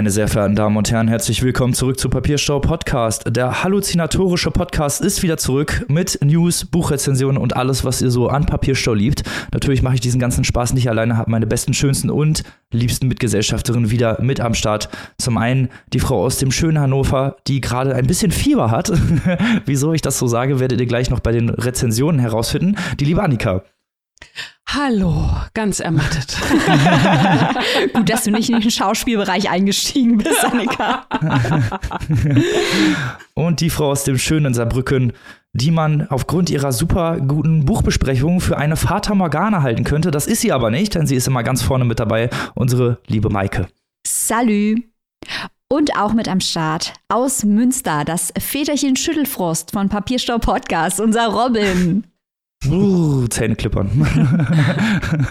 Meine sehr verehrten Damen und Herren, herzlich willkommen zurück zu Papierstau Podcast. Der halluzinatorische Podcast ist wieder zurück mit News, Buchrezensionen und alles, was ihr so an Papierstau liebt. Natürlich mache ich diesen ganzen Spaß nicht alleine, habe meine besten, schönsten und liebsten Mitgesellschafterinnen wieder mit am Start. Zum einen die Frau aus dem schönen Hannover, die gerade ein bisschen Fieber hat. Wieso ich das so sage, werdet ihr gleich noch bei den Rezensionen herausfinden. Die liebe Annika. Hallo, ganz ermattet. Gut, dass du nicht in den Schauspielbereich eingestiegen bist, Annika. Und die Frau aus dem schönen Saarbrücken, die man aufgrund ihrer super guten Buchbesprechung für eine Fata Morgana halten könnte. Das ist sie aber nicht, denn sie ist immer ganz vorne mit dabei, unsere liebe Maike. Salü. Und auch mit am Start aus Münster, das Väterchen Schüttelfrost von Papierstau Podcast, unser Robin. Uh, Zähne klippern.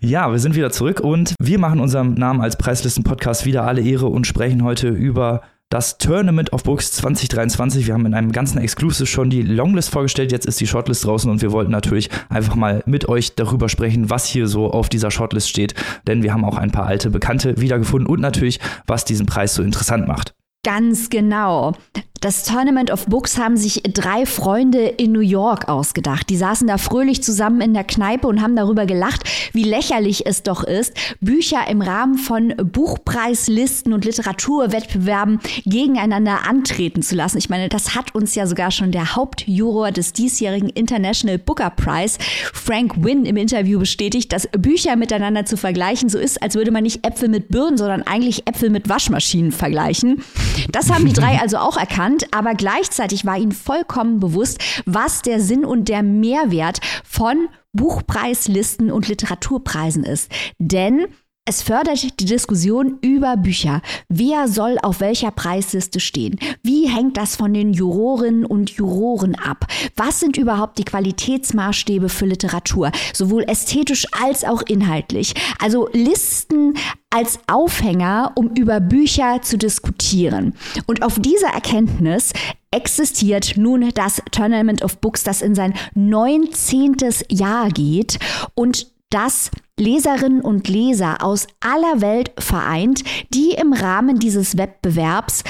ja, wir sind wieder zurück und wir machen unserem Namen als Preislisten-Podcast wieder alle Ehre und sprechen heute über das Tournament of Books 2023. Wir haben in einem ganzen Exclusive schon die Longlist vorgestellt, jetzt ist die Shortlist draußen und wir wollten natürlich einfach mal mit euch darüber sprechen, was hier so auf dieser Shortlist steht, denn wir haben auch ein paar alte Bekannte wiedergefunden und natürlich, was diesen Preis so interessant macht. Ganz genau. Das Tournament of Books haben sich drei Freunde in New York ausgedacht. Die saßen da fröhlich zusammen in der Kneipe und haben darüber gelacht, wie lächerlich es doch ist, Bücher im Rahmen von Buchpreislisten und Literaturwettbewerben gegeneinander antreten zu lassen. Ich meine, das hat uns ja sogar schon der Hauptjuror des diesjährigen International Booker Prize, Frank Wynn, im Interview bestätigt, dass Bücher miteinander zu vergleichen so ist, als würde man nicht Äpfel mit Birnen, sondern eigentlich Äpfel mit Waschmaschinen vergleichen. Das haben die drei also auch erkannt, aber gleichzeitig war ihnen vollkommen bewusst, was der Sinn und der Mehrwert von Buchpreislisten und Literaturpreisen ist. Denn es fördert die Diskussion über Bücher. Wer soll auf welcher Preisliste stehen? Wie hängt das von den Jurorinnen und Juroren ab? Was sind überhaupt die Qualitätsmaßstäbe für Literatur? Sowohl ästhetisch als auch inhaltlich. Also Listen als Aufhänger, um über Bücher zu diskutieren. Und auf dieser Erkenntnis existiert nun das Tournament of Books, das in sein 19. Jahr geht und das Leserinnen und Leser aus aller Welt vereint, die im Rahmen dieses Wettbewerbs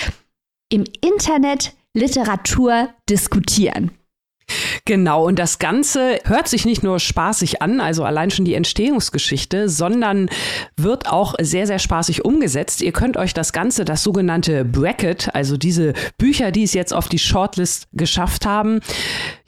im Internet Literatur diskutieren. Genau, und das Ganze hört sich nicht nur spaßig an, also allein schon die Entstehungsgeschichte, sondern wird auch sehr, sehr spaßig umgesetzt. Ihr könnt euch das Ganze, das sogenannte Bracket, also diese Bücher, die es jetzt auf die Shortlist geschafft haben,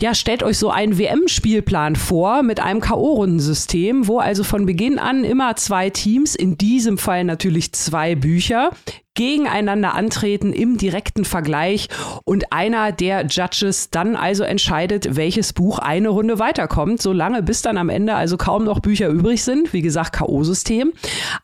ja, stellt euch so einen WM-Spielplan vor mit einem K.O.-Rundensystem, wo also von Beginn an immer zwei Teams, in diesem Fall natürlich zwei Bücher, gegeneinander antreten im direkten Vergleich und einer der Judges dann also entscheidet, welches Buch eine Runde weiterkommt, solange bis dann am Ende also kaum noch Bücher übrig sind. Wie gesagt, K.O.-System.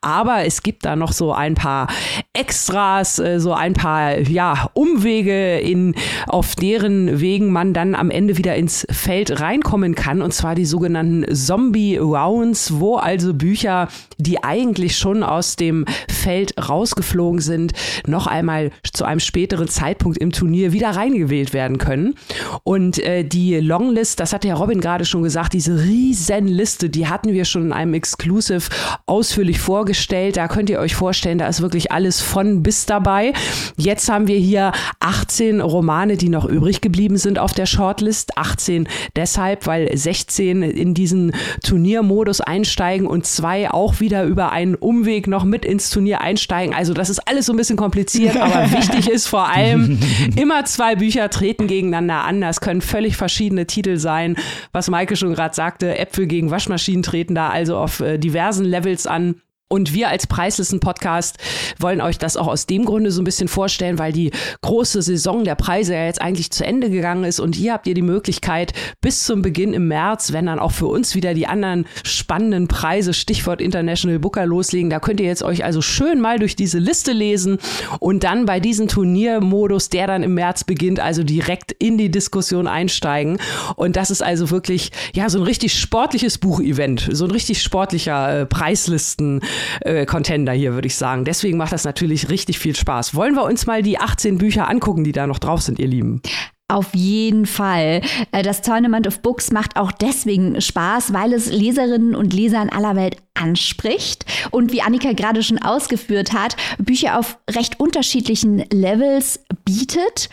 Aber es gibt da noch so ein paar Extras, äh, so ein paar ja, Umwege, in, auf deren Wegen man dann am Ende wieder ins Feld reinkommen kann. Und zwar die sogenannten Zombie Rounds, wo also Bücher, die eigentlich schon aus dem Feld rausgeflogen sind, sind, noch einmal zu einem späteren Zeitpunkt im Turnier wieder reingewählt werden können. Und äh, die Longlist, das hatte ja Robin gerade schon gesagt, diese riesen Liste, die hatten wir schon in einem Exclusive ausführlich vorgestellt. Da könnt ihr euch vorstellen, da ist wirklich alles von bis dabei. Jetzt haben wir hier 18 Romane, die noch übrig geblieben sind auf der Shortlist. 18 deshalb, weil 16 in diesen Turniermodus einsteigen und zwei auch wieder über einen Umweg noch mit ins Turnier einsteigen. Also das ist alles so ein bisschen kompliziert, aber wichtig ist vor allem, immer zwei Bücher treten gegeneinander an. Das können völlig verschiedene Titel sein. Was Maike schon gerade sagte, Äpfel gegen Waschmaschinen treten da also auf äh, diversen Levels an. Und wir als Preislisten-Podcast wollen euch das auch aus dem Grunde so ein bisschen vorstellen, weil die große Saison der Preise ja jetzt eigentlich zu Ende gegangen ist und hier habt ihr die Möglichkeit bis zum Beginn im März, wenn dann auch für uns wieder die anderen spannenden Preise, Stichwort International Booker loslegen, da könnt ihr jetzt euch also schön mal durch diese Liste lesen und dann bei diesem Turniermodus, der dann im März beginnt, also direkt in die Diskussion einsteigen. Und das ist also wirklich, ja, so ein richtig sportliches Buchevent, so ein richtig sportlicher äh, Preislisten äh, Contender hier, würde ich sagen. Deswegen macht das natürlich richtig viel Spaß. Wollen wir uns mal die 18 Bücher angucken, die da noch drauf sind, ihr Lieben? Auf jeden Fall. Äh, das Tournament of Books macht auch deswegen Spaß, weil es Leserinnen und Leser in aller Welt anspricht und wie Annika gerade schon ausgeführt hat, Bücher auf recht unterschiedlichen Levels bietet.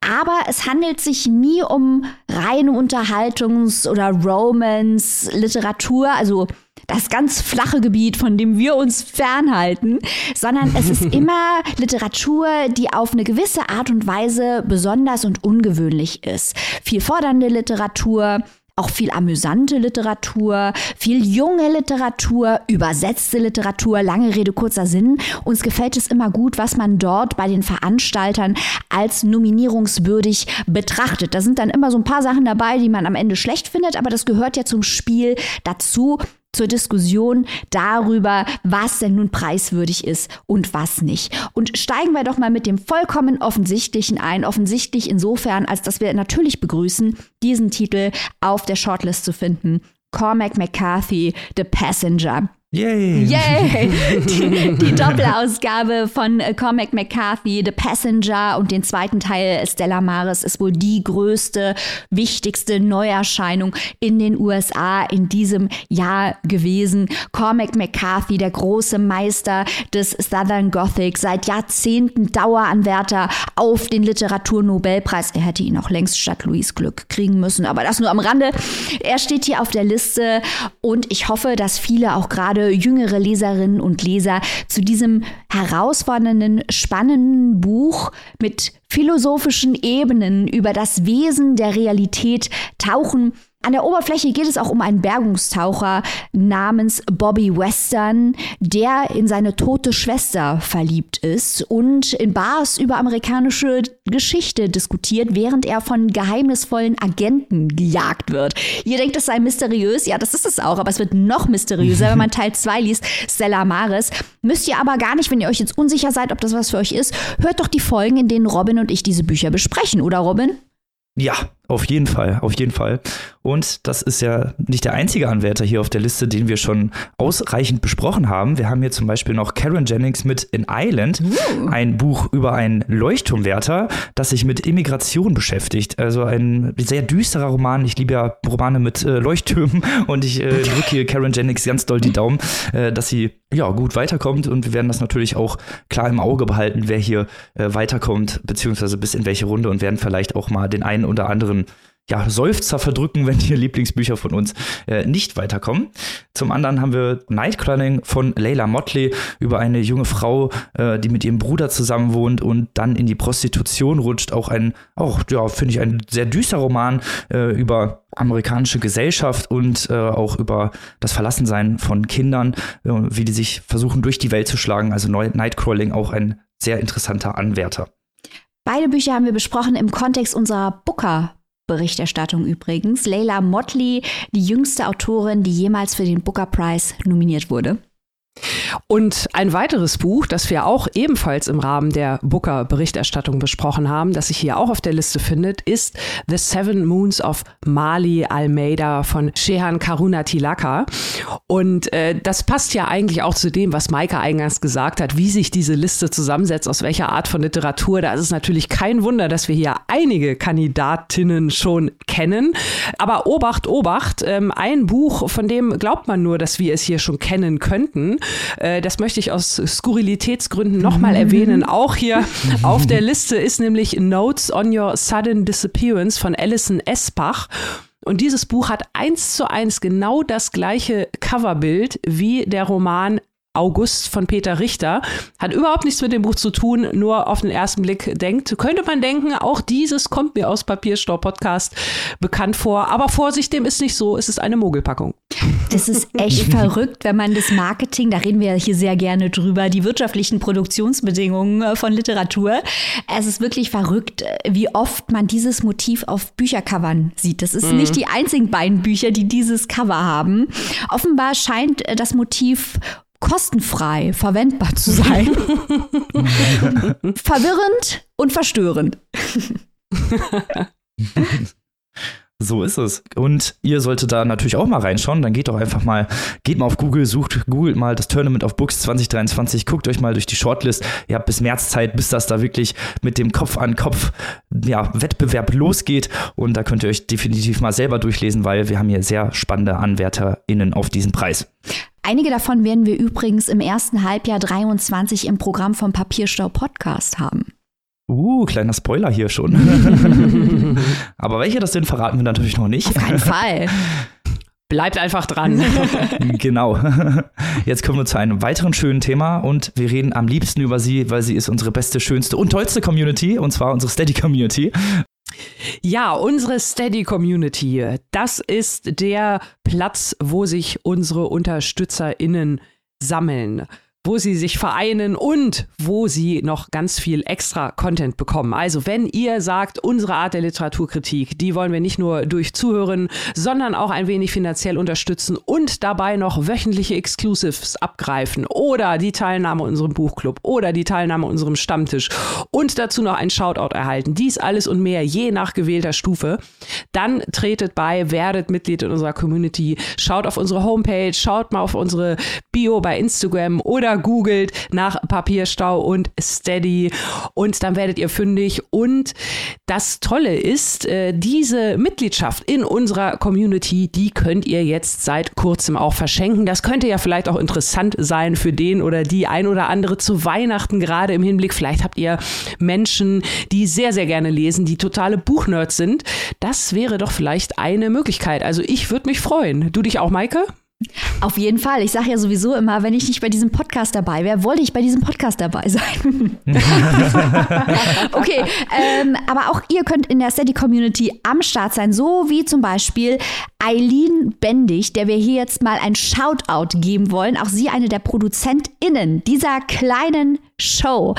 Aber es handelt sich nie um reine Unterhaltungs- oder Romance-Literatur, also das ganz flache Gebiet, von dem wir uns fernhalten, sondern es ist immer Literatur, die auf eine gewisse Art und Weise besonders und ungewöhnlich ist. Viel fordernde Literatur, auch viel amüsante Literatur, viel junge Literatur, übersetzte Literatur, lange Rede, kurzer Sinn. Uns gefällt es immer gut, was man dort bei den Veranstaltern als nominierungswürdig betrachtet. Da sind dann immer so ein paar Sachen dabei, die man am Ende schlecht findet, aber das gehört ja zum Spiel dazu zur Diskussion darüber, was denn nun preiswürdig ist und was nicht. Und steigen wir doch mal mit dem vollkommen Offensichtlichen ein. Offensichtlich insofern, als dass wir natürlich begrüßen, diesen Titel auf der Shortlist zu finden. Cormac McCarthy, The Passenger. Yay! Yay! Die, die Doppelausgabe von Cormac McCarthy, The Passenger und den zweiten Teil Stella Maris ist wohl die größte, wichtigste Neuerscheinung in den USA in diesem Jahr gewesen. Cormac McCarthy, der große Meister des Southern Gothic, seit Jahrzehnten Daueranwärter auf den Literaturnobelpreis. Er hätte ihn auch längst statt Louis Glück kriegen müssen, aber das nur am Rande. Er steht hier auf der Liste und ich hoffe, dass viele auch gerade gerade jüngere Leserinnen und Leser zu diesem herausfordernden, spannenden Buch mit philosophischen Ebenen über das Wesen der Realität tauchen an der Oberfläche geht es auch um einen Bergungstaucher namens Bobby Western, der in seine tote Schwester verliebt ist und in Bars über amerikanische Geschichte diskutiert, während er von geheimnisvollen Agenten gejagt wird. Ihr denkt, es sei mysteriös, ja, das ist es auch, aber es wird noch mysteriöser, wenn man Teil 2 liest, Stella Maris. Müsst ihr aber gar nicht, wenn ihr euch jetzt unsicher seid, ob das was für euch ist, hört doch die Folgen, in denen Robin und ich diese Bücher besprechen, oder Robin? Ja, auf jeden Fall, auf jeden Fall. Und das ist ja nicht der einzige Anwärter hier auf der Liste, den wir schon ausreichend besprochen haben. Wir haben hier zum Beispiel noch Karen Jennings mit In Island, uh. ein Buch über einen Leuchtturmwärter, das sich mit Immigration beschäftigt. Also ein sehr düsterer Roman. Ich liebe ja Romane mit äh, Leuchttürmen und ich äh, drücke hier Karen Jennings ganz doll die Daumen, äh, dass sie ja gut weiterkommt und wir werden das natürlich auch klar im Auge behalten, wer hier äh, weiterkommt, beziehungsweise bis in welche Runde und werden vielleicht auch mal den einen oder anderen ja, Seufzer verdrücken, wenn die Lieblingsbücher von uns äh, nicht weiterkommen. Zum anderen haben wir Nightcrawling von Leila Motley über eine junge Frau, äh, die mit ihrem Bruder zusammen wohnt und dann in die Prostitution rutscht. Auch ein, auch, ja, finde ich, ein sehr düster Roman äh, über amerikanische Gesellschaft und äh, auch über das Verlassensein von Kindern, äh, wie die sich versuchen, durch die Welt zu schlagen. Also Nightcrawling auch ein sehr interessanter Anwärter. Beide Bücher haben wir besprochen im Kontext unserer Booker Berichterstattung übrigens. Leila Motley, die jüngste Autorin, die jemals für den Booker Prize nominiert wurde. Und ein weiteres Buch, das wir auch ebenfalls im Rahmen der Booker-Berichterstattung besprochen haben, das sich hier auch auf der Liste findet, ist The Seven Moons of Mali Almeida von Shehan Karuna Tilaka. Und äh, das passt ja eigentlich auch zu dem, was Maike eingangs gesagt hat, wie sich diese Liste zusammensetzt, aus welcher Art von Literatur. Da ist es natürlich kein Wunder, dass wir hier einige Kandidatinnen schon kennen. Aber Obacht, Obacht, ähm, ein Buch, von dem glaubt man nur, dass wir es hier schon kennen könnten. Äh, das möchte ich aus Skurrilitätsgründen nochmal erwähnen. Auch hier auf der Liste ist nämlich Notes on Your Sudden Disappearance von Alison Espach. Und dieses Buch hat eins zu eins genau das gleiche Coverbild wie der Roman August von Peter Richter. Hat überhaupt nichts mit dem Buch zu tun, nur auf den ersten Blick denkt, könnte man denken, auch dieses kommt mir aus Papierstau Podcast bekannt vor. Aber Vorsicht, dem ist nicht so, es ist eine Mogelpackung. Das ist echt verrückt, wenn man das Marketing, da reden wir hier sehr gerne drüber, die wirtschaftlichen Produktionsbedingungen äh, von Literatur. Es ist wirklich verrückt, äh, wie oft man dieses Motiv auf Büchercovern sieht. Das ist mhm. nicht die einzigen beiden Bücher, die dieses Cover haben. Offenbar scheint äh, das Motiv kostenfrei verwendbar zu sein. Verwirrend und verstörend. So ist es. Und ihr solltet da natürlich auch mal reinschauen. Dann geht doch einfach mal, geht mal auf Google, sucht, googelt mal das Tournament of Books 2023, guckt euch mal durch die Shortlist. Ihr habt bis März Zeit, bis das da wirklich mit dem Kopf an Kopf ja, Wettbewerb losgeht. Und da könnt ihr euch definitiv mal selber durchlesen, weil wir haben hier sehr spannende AnwärterInnen auf diesen Preis. Einige davon werden wir übrigens im ersten Halbjahr 23 im Programm vom Papierstau Podcast haben. Uh, kleiner Spoiler hier schon. Aber welche das sind, verraten wir natürlich noch nicht. Auf keinen Fall. Bleibt einfach dran. genau. Jetzt kommen wir zu einem weiteren schönen Thema und wir reden am liebsten über sie, weil sie ist unsere beste, schönste und tollste Community und zwar unsere Steady Community. Ja, unsere Steady Community, das ist der Platz, wo sich unsere UnterstützerInnen sammeln wo sie sich vereinen und wo sie noch ganz viel extra Content bekommen. Also wenn ihr sagt, unsere Art der Literaturkritik, die wollen wir nicht nur durch Zuhören, sondern auch ein wenig finanziell unterstützen und dabei noch wöchentliche Exclusives abgreifen oder die Teilnahme unserem Buchclub oder die Teilnahme unserem Stammtisch und dazu noch ein Shoutout erhalten. Dies alles und mehr je nach gewählter Stufe. Dann tretet bei, werdet Mitglied in unserer Community, schaut auf unsere Homepage, schaut mal auf unsere Bio bei Instagram oder googelt nach Papierstau und Steady und dann werdet ihr fündig. Und das Tolle ist, äh, diese Mitgliedschaft in unserer Community, die könnt ihr jetzt seit kurzem auch verschenken. Das könnte ja vielleicht auch interessant sein für den oder die ein oder andere zu Weihnachten, gerade im Hinblick. Vielleicht habt ihr Menschen, die sehr, sehr gerne lesen, die totale Buchnerds sind. Das wäre doch vielleicht eine Möglichkeit. Also ich würde mich freuen. Du dich auch, Maike? Auf jeden Fall. Ich sage ja sowieso immer, wenn ich nicht bei diesem Podcast dabei wäre, wollte ich bei diesem Podcast dabei sein. okay, ähm, aber auch ihr könnt in der Steady Community am Start sein, so wie zum Beispiel Eileen Bendig, der wir hier jetzt mal ein Shoutout geben wollen. Auch sie eine der ProduzentInnen dieser kleinen Show.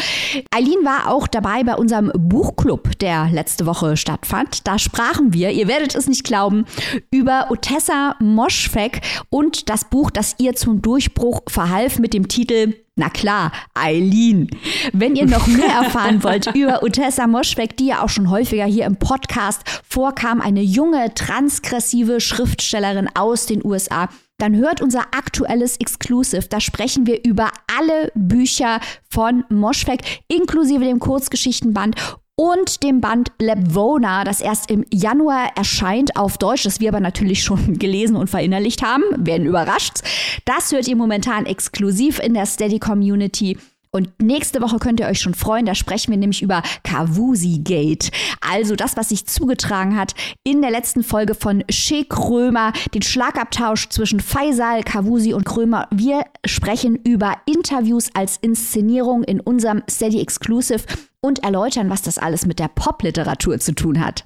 Eileen war auch dabei bei unserem Buchclub, der letzte Woche stattfand. Da sprachen wir, ihr werdet es nicht glauben, über Otessa Moschfek und das Buch, das ihr zum Durchbruch verhalf mit dem Titel na klar, Eileen. Wenn ihr noch mehr erfahren wollt über Utessa Moschweg, die ja auch schon häufiger hier im Podcast vorkam, eine junge, transgressive Schriftstellerin aus den USA, dann hört unser aktuelles Exclusive. Da sprechen wir über alle Bücher von Moschweg, inklusive dem Kurzgeschichtenband und dem Band Lebwona, das erst im Januar erscheint auf Deutsch, das wir aber natürlich schon gelesen und verinnerlicht haben, werden überrascht. Das hört ihr momentan exklusiv in der Steady Community. Und nächste Woche könnt ihr euch schon freuen, da sprechen wir nämlich über Kavusi Gate. Also das, was sich zugetragen hat in der letzten Folge von Shea Krömer, den Schlagabtausch zwischen Faisal, Kavusi und Krömer. Wir sprechen über Interviews als Inszenierung in unserem Steady Exclusive und erläutern, was das alles mit der Popliteratur zu tun hat.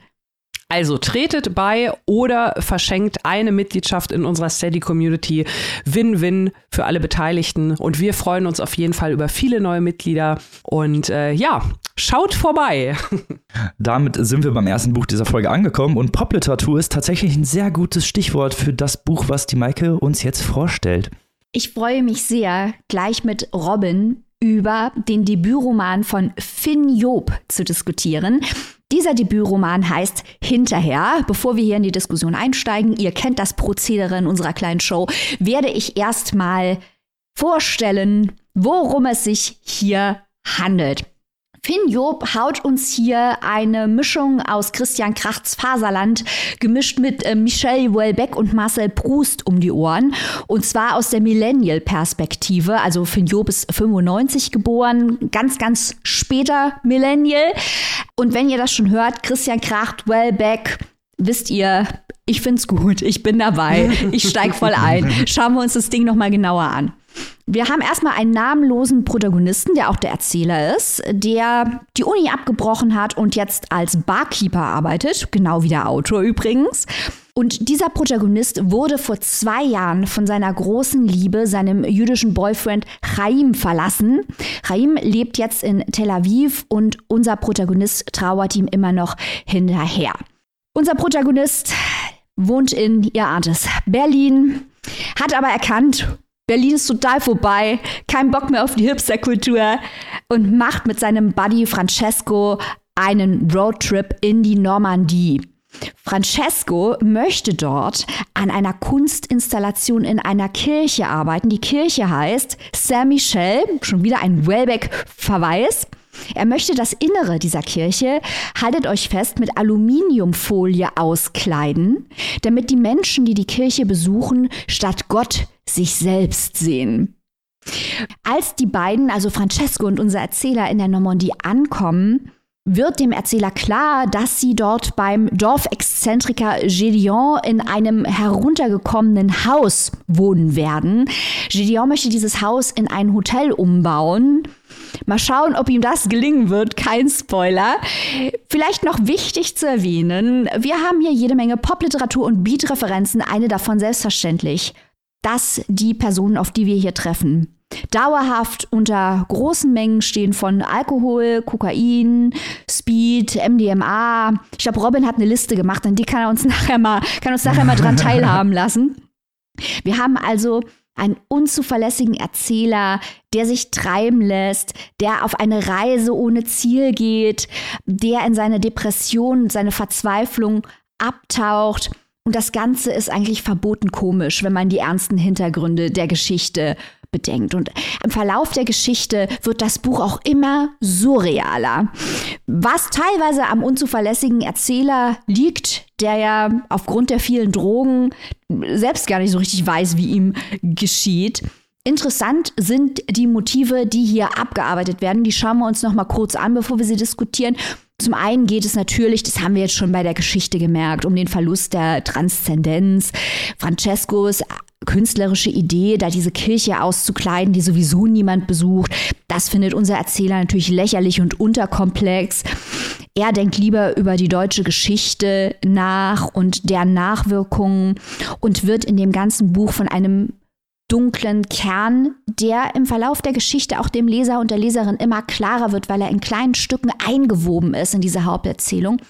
Also tretet bei oder verschenkt eine Mitgliedschaft in unserer Steady Community. Win-win für alle Beteiligten. Und wir freuen uns auf jeden Fall über viele neue Mitglieder. Und äh, ja, schaut vorbei. Damit sind wir beim ersten Buch dieser Folge angekommen. Und Popliteratur ist tatsächlich ein sehr gutes Stichwort für das Buch, was die Maike uns jetzt vorstellt. Ich freue mich sehr, gleich mit Robin über den Debütroman von Finn Job zu diskutieren. Dieser Debütroman heißt Hinterher. Bevor wir hier in die Diskussion einsteigen, ihr kennt das Prozedere in unserer kleinen Show, werde ich erstmal vorstellen, worum es sich hier handelt. Finn Job haut uns hier eine Mischung aus Christian Krachts Faserland gemischt mit äh, Michel Houellebecq und Marcel Proust um die Ohren. Und zwar aus der Millennial-Perspektive. Also Finn Job ist 95 geboren, ganz, ganz später Millennial. Und wenn ihr das schon hört, Christian Kracht, Houellebecq, wisst ihr, ich find's gut, ich bin dabei, ich steig voll ein. Schauen wir uns das Ding nochmal genauer an. Wir haben erstmal einen namenlosen Protagonisten, der auch der Erzähler ist, der die Uni abgebrochen hat und jetzt als Barkeeper arbeitet, genau wie der Autor übrigens. Und dieser Protagonist wurde vor zwei Jahren von seiner großen Liebe, seinem jüdischen Boyfriend Chaim, verlassen. Chaim lebt jetzt in Tel Aviv und unser Protagonist trauert ihm immer noch hinterher. Unser Protagonist wohnt in, ihr ahnt es, Berlin, hat aber erkannt, Berlin ist total vorbei, kein Bock mehr auf die Hipsterkultur und macht mit seinem Buddy Francesco einen Roadtrip in die Normandie. Francesco möchte dort an einer Kunstinstallation in einer Kirche arbeiten. Die Kirche heißt Saint-Michel, schon wieder ein Wellbeck-Verweis. Er möchte das Innere dieser Kirche, haltet euch fest, mit Aluminiumfolie auskleiden, damit die Menschen, die die Kirche besuchen, statt Gott sich selbst sehen. Als die beiden, also Francesco und unser Erzähler, in der Normandie ankommen, wird dem Erzähler klar, dass sie dort beim Dorfexzentriker Gédéon in einem heruntergekommenen Haus wohnen werden. Gédéon möchte dieses Haus in ein Hotel umbauen. Mal schauen, ob ihm das gelingen wird. Kein Spoiler. Vielleicht noch wichtig zu erwähnen, wir haben hier jede Menge Popliteratur und Beat-Referenzen. Eine davon selbstverständlich, dass die Personen, auf die wir hier treffen, dauerhaft unter großen Mengen stehen von Alkohol, Kokain, Speed, MDMA. Ich glaube, Robin hat eine Liste gemacht und die kann er uns nachher mal, kann uns nachher mal dran teilhaben lassen. Wir haben also einen unzuverlässigen Erzähler, der sich treiben lässt, der auf eine Reise ohne Ziel geht, der in seine Depression, seine Verzweiflung abtaucht. Und das Ganze ist eigentlich verboten komisch, wenn man die ernsten Hintergründe der Geschichte bedenkt. Und im Verlauf der Geschichte wird das Buch auch immer surrealer. Was teilweise am unzuverlässigen Erzähler liegt, der ja aufgrund der vielen Drogen selbst gar nicht so richtig weiß, wie ihm geschieht. Interessant sind die Motive, die hier abgearbeitet werden. Die schauen wir uns noch mal kurz an, bevor wir sie diskutieren. Zum einen geht es natürlich, das haben wir jetzt schon bei der Geschichte gemerkt, um den Verlust der Transzendenz. Francescos künstlerische Idee, da diese Kirche auszukleiden, die sowieso niemand besucht. Das findet unser Erzähler natürlich lächerlich und unterkomplex. Er denkt lieber über die deutsche Geschichte nach und deren Nachwirkungen und wird in dem ganzen Buch von einem dunklen Kern, der im Verlauf der Geschichte auch dem Leser und der Leserin immer klarer wird, weil er in kleinen Stücken eingewoben ist in diese Haupterzählung.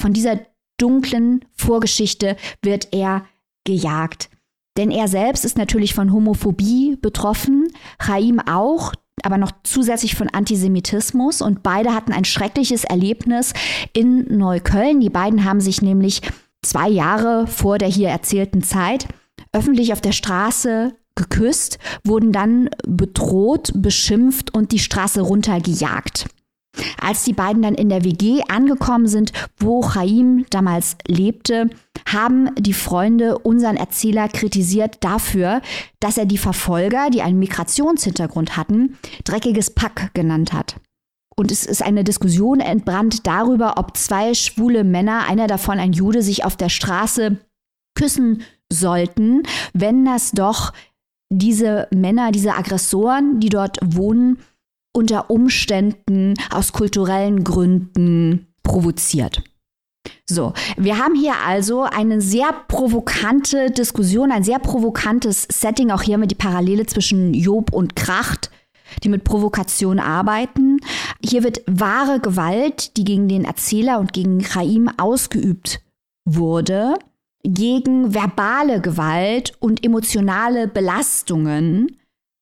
Von dieser dunklen Vorgeschichte wird er gejagt. Denn er selbst ist natürlich von Homophobie betroffen, Chaim auch, aber noch zusätzlich von Antisemitismus. Und beide hatten ein schreckliches Erlebnis in Neukölln. Die beiden haben sich nämlich zwei Jahre vor der hier erzählten Zeit öffentlich auf der Straße geküsst, wurden dann bedroht, beschimpft und die Straße runtergejagt. Als die beiden dann in der WG angekommen sind, wo Chaim damals lebte, haben die Freunde unseren Erzähler kritisiert dafür, dass er die Verfolger, die einen Migrationshintergrund hatten, dreckiges Pack genannt hat. Und es ist eine Diskussion entbrannt darüber, ob zwei schwule Männer, einer davon ein Jude, sich auf der Straße küssen sollten, wenn das doch diese Männer, diese Aggressoren, die dort wohnen, unter Umständen aus kulturellen Gründen provoziert. So, wir haben hier also eine sehr provokante Diskussion, ein sehr provokantes Setting. Auch hier haben wir die Parallele zwischen Job und Kracht, die mit Provokation arbeiten. Hier wird wahre Gewalt, die gegen den Erzähler und gegen Chaim ausgeübt wurde, gegen verbale Gewalt und emotionale Belastungen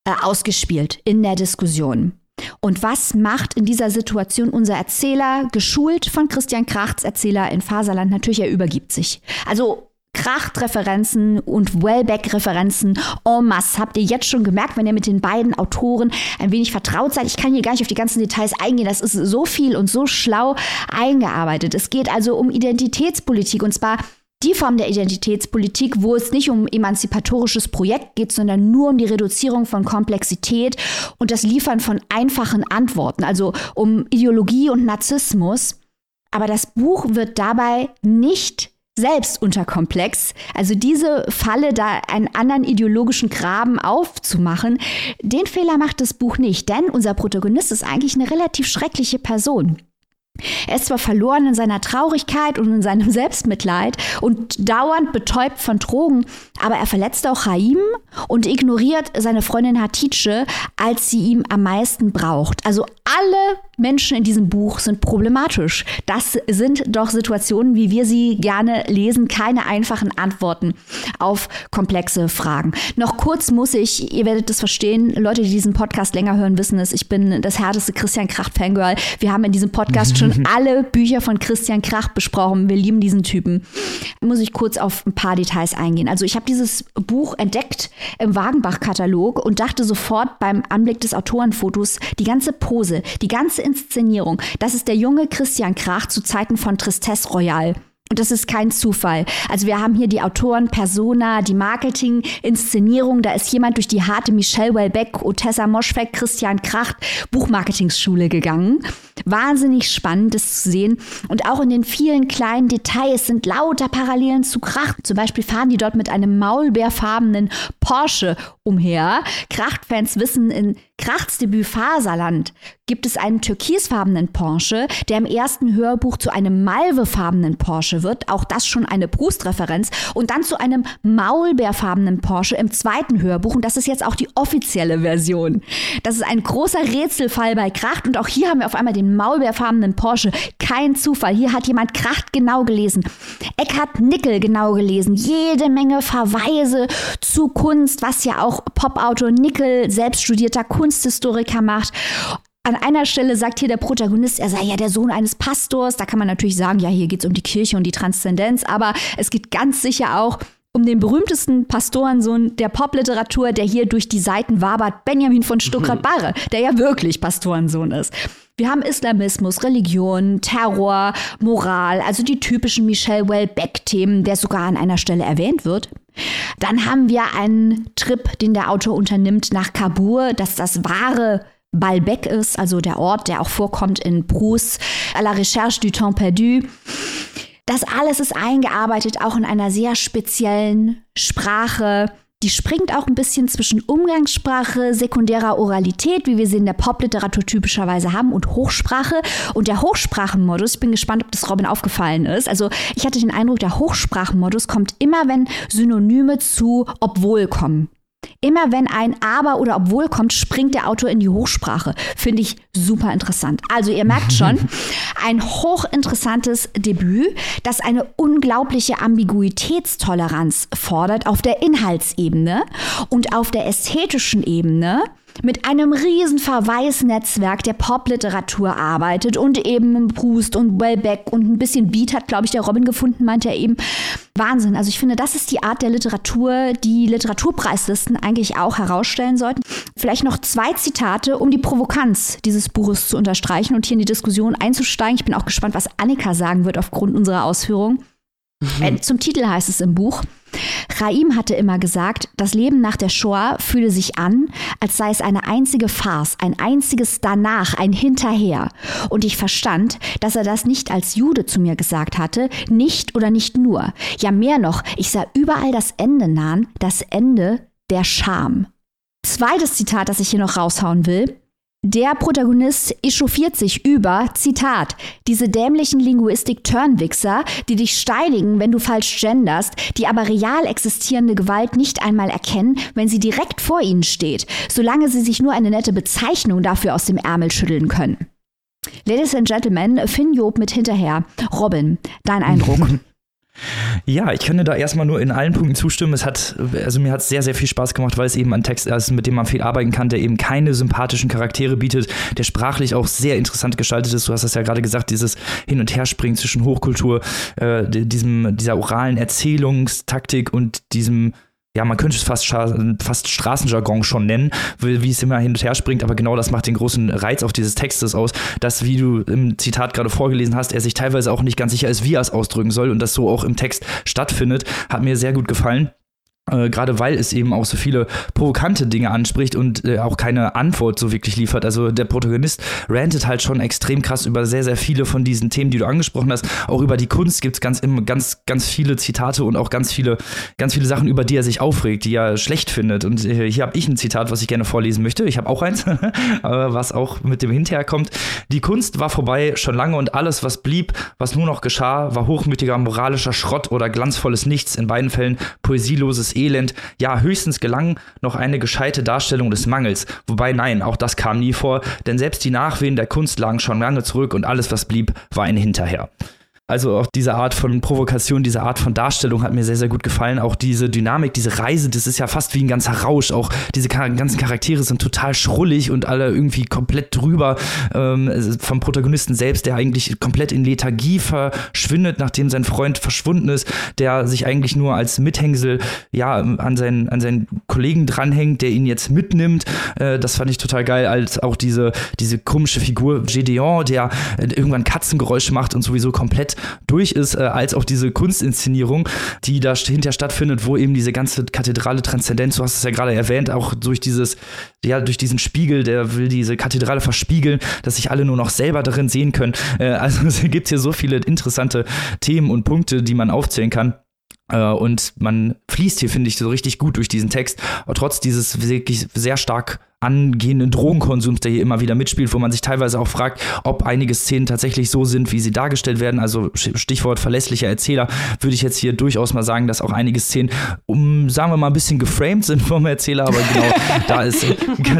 äh, ausgespielt in der Diskussion. Und was macht in dieser Situation unser Erzähler, geschult von Christian Krachts Erzähler in Faserland? Natürlich, er übergibt sich. Also Kracht-Referenzen und Wellbeck-Referenzen en masse. Habt ihr jetzt schon gemerkt, wenn ihr mit den beiden Autoren ein wenig vertraut seid? Ich kann hier gar nicht auf die ganzen Details eingehen. Das ist so viel und so schlau eingearbeitet. Es geht also um Identitätspolitik und zwar die Form der Identitätspolitik, wo es nicht um emanzipatorisches Projekt geht, sondern nur um die Reduzierung von Komplexität und das Liefern von einfachen Antworten, also um Ideologie und Narzissmus. Aber das Buch wird dabei nicht selbst unterkomplex. Also diese Falle, da einen anderen ideologischen Graben aufzumachen, den Fehler macht das Buch nicht, denn unser Protagonist ist eigentlich eine relativ schreckliche Person. Er ist zwar verloren in seiner Traurigkeit und in seinem Selbstmitleid und dauernd betäubt von Drogen, aber er verletzt auch Chaim und ignoriert seine Freundin Hatice, als sie ihm am meisten braucht. Also alle Menschen in diesem Buch sind problematisch. Das sind doch Situationen, wie wir sie gerne lesen, keine einfachen Antworten auf komplexe Fragen. Noch kurz muss ich, ihr werdet das verstehen, Leute, die diesen Podcast länger hören, wissen es, ich bin das härteste Christian Kracht-Fangirl. Wir haben in diesem Podcast schon alle Bücher von Christian Kracht besprochen. Wir lieben diesen Typen. Muss ich kurz auf ein paar Details eingehen. Also ich habe dieses Buch entdeckt im Wagenbach-Katalog und dachte sofort beim Anblick des Autorenfotos, die ganze Pose, die ganze Inszenierung, das ist der junge Christian Krach zu Zeiten von Tristesse Royale. Und das ist kein Zufall. Also wir haben hier die Autoren, Persona, die Marketing, Inszenierung. Da ist jemand durch die harte Michelle Welbeck, Otessa Moschweg, Christian Kracht Buchmarketingschule gegangen. Wahnsinnig spannend, das zu sehen. Und auch in den vielen kleinen Details sind lauter Parallelen zu Kracht. Zum Beispiel fahren die dort mit einem maulbeerfarbenen Porsche umher. Kracht-Fans wissen, in Krachts Debüt Faserland gibt es einen türkisfarbenen Porsche, der im ersten Hörbuch zu einem malvefarbenen Porsche wird. Auch das schon eine Brust-Referenz. Und dann zu einem maulbeerfarbenen Porsche im zweiten Hörbuch. Und das ist jetzt auch die offizielle Version. Das ist ein großer Rätselfall bei Kracht. Und auch hier haben wir auf einmal den maulbeerfarbenen Porsche. Kein Zufall. Hier hat jemand Kracht genau gelesen. Eckhard Nickel genau gelesen. Jede Menge Verweise zu Kunst, was ja auch Popautor Nickel, selbst studierter Kunst Kunsthistoriker macht. An einer Stelle sagt hier der Protagonist, er sei ja der Sohn eines Pastors. Da kann man natürlich sagen, ja, hier geht es um die Kirche und die Transzendenz, aber es geht ganz sicher auch um den berühmtesten Pastorensohn der Popliteratur, der hier durch die Seiten wabert, Benjamin von Stuckrad-Barre, der ja wirklich Pastorensohn ist. Wir haben Islamismus, Religion, Terror, Moral, also die typischen Michelle Welbeck-Themen, der sogar an einer Stelle erwähnt wird. Dann haben wir einen Trip, den der Autor unternimmt nach Kabul, dass das wahre Balbec ist, also der Ort, der auch vorkommt in Proust, à la recherche du temps perdu. Das alles ist eingearbeitet, auch in einer sehr speziellen Sprache. Die springt auch ein bisschen zwischen Umgangssprache, sekundärer Oralität, wie wir sie in der Popliteratur typischerweise haben, und Hochsprache. Und der Hochsprachenmodus, ich bin gespannt, ob das Robin aufgefallen ist. Also ich hatte den Eindruck, der Hochsprachenmodus kommt immer, wenn Synonyme zu obwohl kommen. Immer wenn ein Aber oder Obwohl kommt, springt der Autor in die Hochsprache. Finde ich super interessant. Also ihr merkt schon, ein hochinteressantes Debüt, das eine unglaubliche Ambiguitätstoleranz fordert auf der Inhaltsebene und auf der ästhetischen Ebene mit einem riesen Verweisnetzwerk der Popliteratur arbeitet und eben Proust und Wellbeck und ein bisschen Beat hat, glaube ich, der Robin gefunden, meint er eben. Wahnsinn. Also ich finde, das ist die Art der Literatur, die Literaturpreislisten eigentlich auch herausstellen sollten. Vielleicht noch zwei Zitate, um die Provokanz dieses Buches zu unterstreichen und hier in die Diskussion einzusteigen. Ich bin auch gespannt, was Annika sagen wird aufgrund unserer Ausführungen. Mhm. Äh, zum Titel heißt es im Buch, Raim hatte immer gesagt, das Leben nach der Shoah fühle sich an, als sei es eine einzige Farce, ein einziges Danach, ein Hinterher. Und ich verstand, dass er das nicht als Jude zu mir gesagt hatte, nicht oder nicht nur. Ja, mehr noch, ich sah überall das Ende nahen, das Ende der Scham. Zweites Zitat, das ich hier noch raushauen will. Der Protagonist echauffiert sich über, Zitat, diese dämlichen Linguistik-Turnwichser, die dich steinigen, wenn du falsch genderst, die aber real existierende Gewalt nicht einmal erkennen, wenn sie direkt vor ihnen steht, solange sie sich nur eine nette Bezeichnung dafür aus dem Ärmel schütteln können. Ladies and Gentlemen, Finn Job mit hinterher. Robin, dein Eindruck? Ja, ich könnte da erstmal nur in allen Punkten zustimmen. Es hat, also mir hat es sehr, sehr viel Spaß gemacht, weil es eben ein Text ist, mit dem man viel arbeiten kann, der eben keine sympathischen Charaktere bietet, der sprachlich auch sehr interessant gestaltet ist. Du hast es ja gerade gesagt, dieses Hin- und Herspringen zwischen Hochkultur, äh, diesem, dieser oralen Erzählungstaktik und diesem ja, man könnte es fast, fast Straßenjargon schon nennen, wie es immer hin und her springt, aber genau das macht den großen Reiz auch dieses Textes aus, dass, wie du im Zitat gerade vorgelesen hast, er sich teilweise auch nicht ganz sicher ist, wie er es ausdrücken soll und das so auch im Text stattfindet, hat mir sehr gut gefallen. Äh, gerade weil es eben auch so viele provokante Dinge anspricht und äh, auch keine Antwort so wirklich liefert. Also der Protagonist rantet halt schon extrem krass über sehr, sehr viele von diesen Themen, die du angesprochen hast. Auch über die Kunst gibt es ganz, ganz, ganz viele Zitate und auch ganz viele, ganz viele Sachen, über die er sich aufregt, die er schlecht findet. Und äh, hier habe ich ein Zitat, was ich gerne vorlesen möchte. Ich habe auch eins, was auch mit dem hinterher kommt. Die Kunst war vorbei schon lange und alles, was blieb, was nur noch geschah, war hochmütiger moralischer Schrott oder glanzvolles Nichts. In beiden Fällen poesieloses Elend. Ja, höchstens gelang noch eine gescheite Darstellung des Mangels. Wobei, nein, auch das kam nie vor, denn selbst die Nachwehen der Kunst lagen schon lange zurück und alles, was blieb, war ein Hinterher. Also auch diese Art von Provokation, diese Art von Darstellung hat mir sehr, sehr gut gefallen. Auch diese Dynamik, diese Reise, das ist ja fast wie ein ganzer Rausch. Auch diese ganzen Charaktere sind total schrullig und alle irgendwie komplett drüber. Ähm, vom Protagonisten selbst, der eigentlich komplett in Lethargie verschwindet, nachdem sein Freund verschwunden ist, der sich eigentlich nur als Mithängsel ja, an, seinen, an seinen Kollegen dranhängt, der ihn jetzt mitnimmt. Äh, das fand ich total geil, als auch diese, diese komische Figur Gedeon, der äh, irgendwann Katzengeräusche macht und sowieso komplett durch ist, äh, als auch diese Kunstinszenierung, die da hinter stattfindet, wo eben diese ganze kathedrale Transzendenz, du hast es ja gerade erwähnt, auch durch dieses, ja, durch diesen Spiegel, der will diese Kathedrale verspiegeln, dass sich alle nur noch selber darin sehen können. Äh, also es gibt hier so viele interessante Themen und Punkte, die man aufzählen kann. Äh, und man fließt hier, finde ich, so richtig gut durch diesen Text, trotz dieses wirklich sehr stark angehenden Drogenkonsums, der hier immer wieder mitspielt, wo man sich teilweise auch fragt, ob einige Szenen tatsächlich so sind, wie sie dargestellt werden. Also Stichwort verlässlicher Erzähler, würde ich jetzt hier durchaus mal sagen, dass auch einige Szenen, um, sagen wir mal, ein bisschen geframed sind vom Erzähler, aber genau, da ist,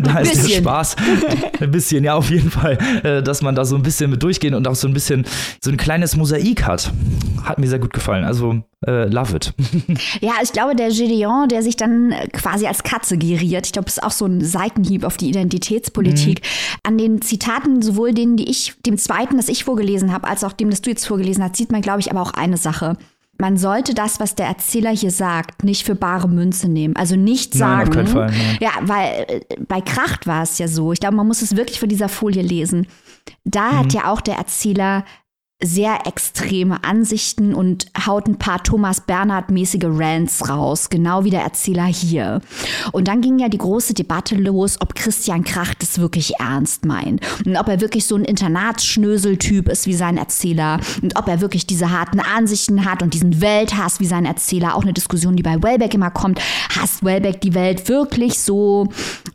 da ist der Spaß. Ein bisschen, ja, auf jeden Fall, äh, dass man da so ein bisschen mit durchgehen und auch so ein bisschen so ein kleines Mosaik hat. Hat mir sehr gut gefallen. Also, äh, love it. Ja, ich glaube, der Gedeon, der sich dann quasi als Katze geriert, ich glaube, es ist auch so ein Seitenhieb Hieb auf die Identitätspolitik. Mhm. An den Zitaten, sowohl denen, die ich, dem zweiten, das ich vorgelesen habe, als auch dem, das du jetzt vorgelesen hast, sieht man, glaube ich, aber auch eine Sache. Man sollte das, was der Erzähler hier sagt, nicht für bare Münze nehmen. Also nicht sagen. Nein, Fall, nein. Ja, weil äh, bei Kracht war es ja so. Ich glaube, man muss es wirklich von dieser Folie lesen. Da mhm. hat ja auch der Erzähler sehr extreme Ansichten und haut ein paar Thomas Bernhard-mäßige Rants raus, genau wie der Erzähler hier. Und dann ging ja die große Debatte los, ob Christian Krach das wirklich ernst meint und ob er wirklich so ein Internatsschnöseltyp ist wie sein Erzähler und ob er wirklich diese harten Ansichten hat und diesen Welthass wie sein Erzähler. Auch eine Diskussion, die bei Wellbeck immer kommt. Hasst Wellbeck die Welt wirklich so?